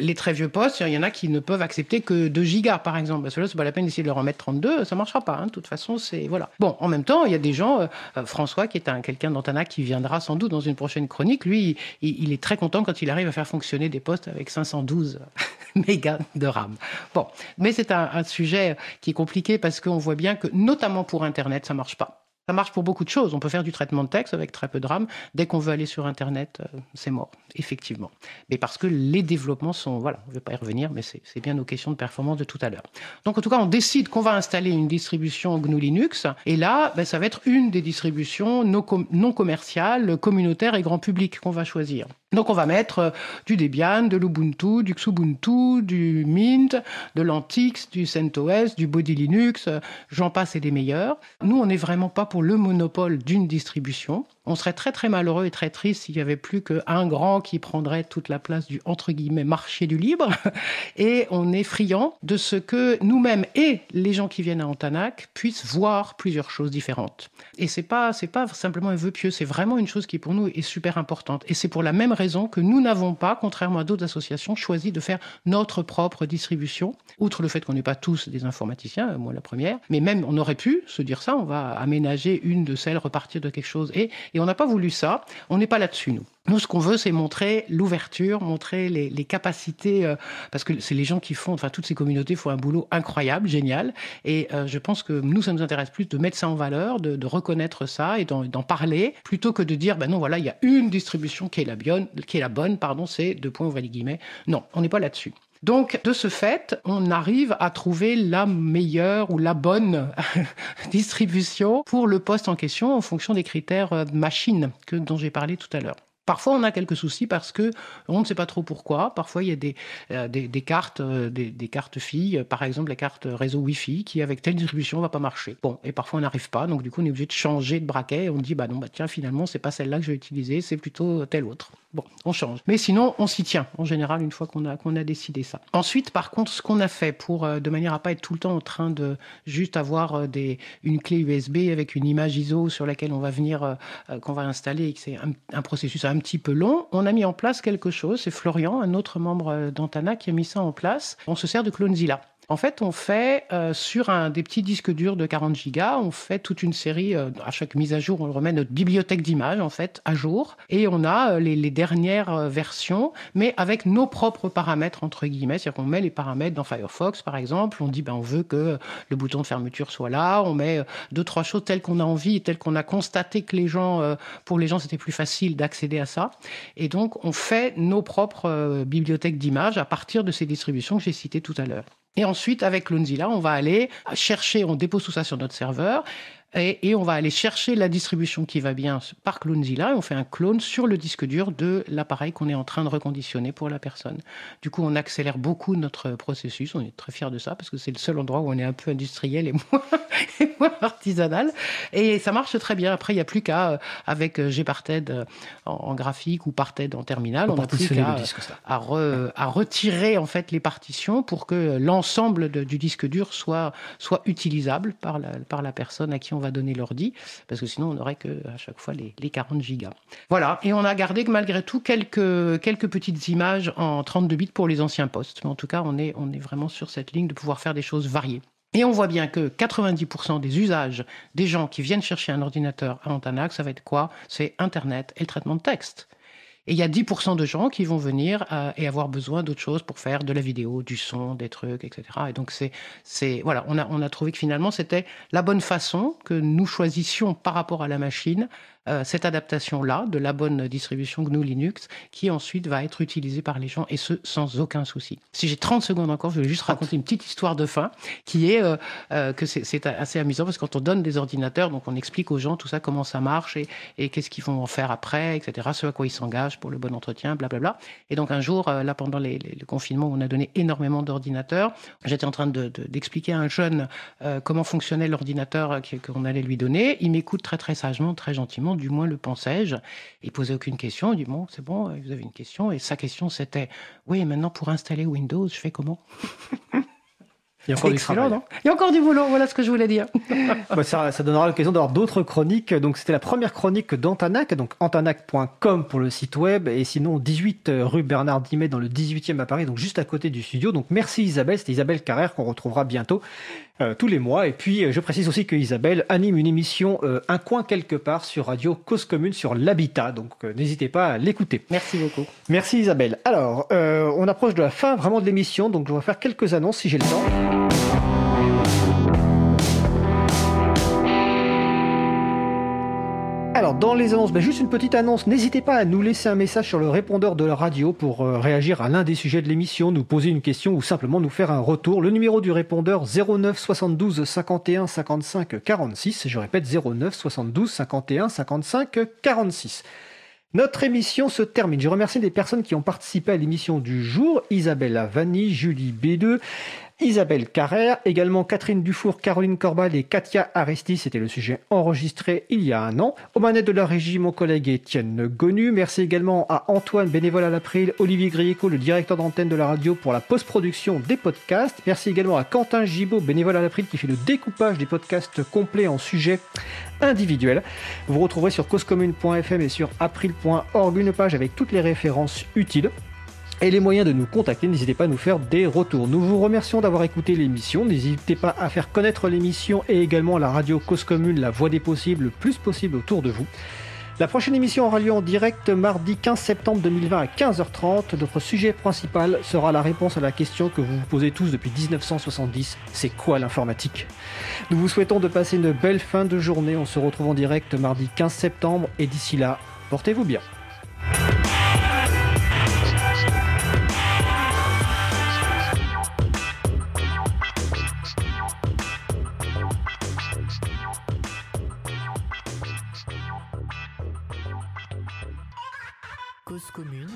les très vieux postes, il y en a qui ne peuvent accepter que 2 gigas, par exemple. Parce que là, c'est pas la peine d'essayer de leur en mettre 32, ça marchera pas. Hein. De toute façon, c'est voilà. Bon, en même temps, il y a des gens, euh, François, qui est un, quelqu'un d'Antana qui viendra sans doute dans une prochaine chronique, lui, il, est très content quand il arrive à faire fonctionner des postes avec 512 mégas de RAM. Bon, mais c'est un, un sujet qui est compliqué parce qu'on voit bien que, notamment pour Internet, ça marche pas. Ça marche pour beaucoup de choses. On peut faire du traitement de texte avec très peu de RAM. Dès qu'on veut aller sur Internet, euh, c'est mort, effectivement. Mais parce que les développements sont... Voilà, je ne vais pas y revenir, mais c'est bien nos questions de performance de tout à l'heure. Donc en tout cas, on décide qu'on va installer une distribution GNU Linux. Et là, ben, ça va être une des distributions non, non commerciales, communautaires et grand public qu'on va choisir. Donc on va mettre euh, du Debian, de l'Ubuntu, du Xubuntu, du Mint, de l'Antix, du CentOS, du Body Linux, euh, j'en passe et des meilleurs. Nous, on n'est vraiment pas pour le monopole d'une distribution. On serait très très malheureux et très triste s'il n'y avait plus qu'un grand qui prendrait toute la place du entre guillemets marché du libre. Et on est friand de ce que nous-mêmes et les gens qui viennent à Antanac puissent voir plusieurs choses différentes. Et c'est pas c'est pas simplement un vœu pieux, c'est vraiment une chose qui pour nous est super importante. Et c'est pour la même raison que nous n'avons pas, contrairement à d'autres associations, choisi de faire notre propre distribution. Outre le fait qu'on n'est pas tous des informaticiens, moi la première, mais même on aurait pu se dire ça, on va aménager une de celles, repartir de quelque chose et et on n'a pas voulu ça. On n'est pas là-dessus, nous. Nous, ce qu'on veut, c'est montrer l'ouverture, montrer les, capacités, euh, parce que c'est les gens qui font, enfin, toutes ces communautés font un boulot incroyable, génial. Et euh, je pense que nous, ça nous intéresse plus de mettre ça en valeur, de, reconnaître ça et d'en parler, plutôt que de dire, ben non, voilà, il y a une distribution qui est la, bonne, pardon, c'est deux points, ouvrir les guillemets. Non, on n'est pas là-dessus. Donc, de ce fait, on arrive à trouver la meilleure ou la bonne distribution pour le poste en question en fonction des critères euh, machine que, dont j'ai parlé tout à l'heure. Parfois, on a quelques soucis parce que on ne sait pas trop pourquoi. Parfois, il y a des, euh, cartes, euh, des, cartes filles, par exemple la carte réseau Wi-Fi, qui avec telle distribution va pas marcher. Bon, et parfois on n'arrive pas, donc du coup on est obligé de changer de braquet. Et on dit bah non, bah tiens, finalement c'est pas celle-là que je vais utiliser, c'est plutôt telle autre. Bon, on change. Mais sinon, on s'y tient en général une fois qu'on a a décidé ça. Ensuite, par contre, ce qu'on a fait pour euh, de manière à pas être tout le temps en train de juste avoir des une clé USB avec une image ISO sur laquelle on va venir qu'on va installer et que c'est un, un processus un petit peu long, on a mis en place quelque chose. C'est Florian, un autre membre d'Antana, qui a mis ça en place. On se sert de Clonezilla. En fait, on fait euh, sur un des petits disques durs de 40 gigas, on fait toute une série. euh, à chaque mise à jour, on remet notre bibliothèque d'images en fait à jour, et on a euh, les, dernières versions, mais avec nos propres paramètres entre guillemets. C'est-à-dire qu'on met les paramètres dans Firefox, par exemple. On dit ben on veut que le bouton de fermeture soit là. On met deux trois choses telles qu'on a envie, telles qu'on a constaté que les gens, pour les gens, c'était plus facile d'accéder à ça. Et donc, on fait nos propres bibliothèques d'images à partir de ces distributions que j'ai citées tout à l'heure. Et ensuite, avec Clonezilla, on va aller chercher, on dépose tout ça sur notre serveur, et, et on va aller chercher la distribution qui va bien par Clonezilla, et on fait un clone sur le disque dur de l'appareil qu'on est en train de reconditionner pour la personne. Du coup, on accélère beaucoup notre processus, on est très fiers de ça, parce que c'est le seul endroit où on est un peu industriel et moins, et moins artisanal. Et ça marche très bien. Après, il n'y a plus qu'à, euh, avec euh, Gparted euh, en, en graphique ou Parted en terminal, on n'a plus qu'à à, re- à retirer en fait les partitions pour que l'ensemble de- du disque dur soit, soit utilisable par la, par la personne à qui on va donner l'ordi, parce que sinon on n'aurait que à chaque fois les, les 40 gigas. Voilà, et on a gardé malgré tout quelques, quelques petites images en 32 bits pour les anciens postes, mais en tout cas on est, on est vraiment sur cette ligne de pouvoir faire des choses variées. Et on voit bien que 90% des usages des gens qui viennent chercher un ordinateur à Antanac, ça va être quoi? C'est Internet et le traitement de texte. Et il y a 10% de gens qui vont venir euh, et avoir besoin d'autres choses pour faire de la vidéo, du son, des trucs, etc. Et donc c'est, c'est voilà, on a, on a trouvé que finalement c'était la bonne façon que nous choisissions par rapport à la machine euh, cette adaptation-là de la bonne distribution GNU Linux qui ensuite va être utilisée par les gens et ce sans aucun souci. Si j'ai 30 secondes encore, je vais juste raconter une petite histoire de fin qui est euh, euh, que c'est, assez amusant parce que quand on donne des ordinateurs, donc on explique aux gens tout ça, comment ça marche et, qu'est-ce qu'ils vont en faire après, etc. Ce à quoi ils s'engagent pour le bon entretien, blablabla. Et donc un jour, là pendant les, les- le confinement, on a donné énormément d'ordinateurs. J'étais en train de- de- d'expliquer à un jeune comment fonctionnait l'ordinateur qu'on allait lui donner. Il m'écoute très très sagement, très gentiment, du moins le pensais-je. Il posait aucune question. Il dit bon, c'est bon, euh, vous avez une question. Et sa question c'était oui, maintenant pour installer Windows, je fais comment? Il y a encore du travail. non? Il y a encore du boulot. Voilà ce que je voulais dire. Bah, ça, ça donnera l'occasion d'avoir d'autres chroniques. Donc, c'était la première chronique d'Antanac, donc antanac.com pour le site web, et sinon 18 rue Bernard Dimet dans le 18e à Paris, donc juste à côté du studio. Donc, merci Isabelle, c'était Isabelle Carrère qu'on retrouvera bientôt euh, tous les mois. Et puis, euh, je précise aussi que Isabelle anime une émission euh, Un coin quelque part sur Radio Cause Commune sur l'habitat. Donc, euh, n'hésitez pas à l'écouter. Merci beaucoup. Merci Isabelle. Alors, on approche de la fin vraiment de l'émission, donc je vais faire quelques annonces si j'ai le temps. Alors, dans les annonces, ben, juste une petite annonce. N'hésitez pas à nous laisser un message sur le répondeur de la radio pour euh, réagir à l'un des sujets de l'émission, nous poser une question ou simplement nous faire un retour. Le numéro du répondeur 09 72 51 55 46. Je répète 09 72 51 55 46. Notre émission se termine. Je remercie les personnes qui ont participé à l'émission du jour. Isabelle Avani, Julie B2, Isabelle Carrère, également Catherine Dufour, Caroline Corbal et Katia Aristi. C'était le sujet enregistré il y a un an. Au manette de la régie, mon collègue Étienne Gonu. Merci également à Antoine, bénévole à l'April, Olivier Grieco, le directeur d'antenne de la radio pour la post-production des podcasts. Merci également à Quentin Gibaud, bénévole à l'April qui fait le découpage des podcasts complets en sujets individuels. Vous retrouverez sur causecommune.fm et sur april.org une page avec toutes les références utiles et les moyens de nous contacter. N'hésitez pas à nous faire des retours. Nous vous remercions d'avoir écouté l'émission. N'hésitez pas à faire connaître l'émission et également la radio Cause Commune, la voix des possibles, le plus possible autour de vous. La prochaine émission aura lieu en direct mardi 15 septembre 2020 à 15h30. Notre sujet principal sera la réponse à la question que vous vous posez tous depuis 1970. C'est quoi l'informatique? Nous vous souhaitons de passer une belle fin de journée. On se retrouve en direct mardi 15 septembre et d'ici là, portez-vous bien. Commune.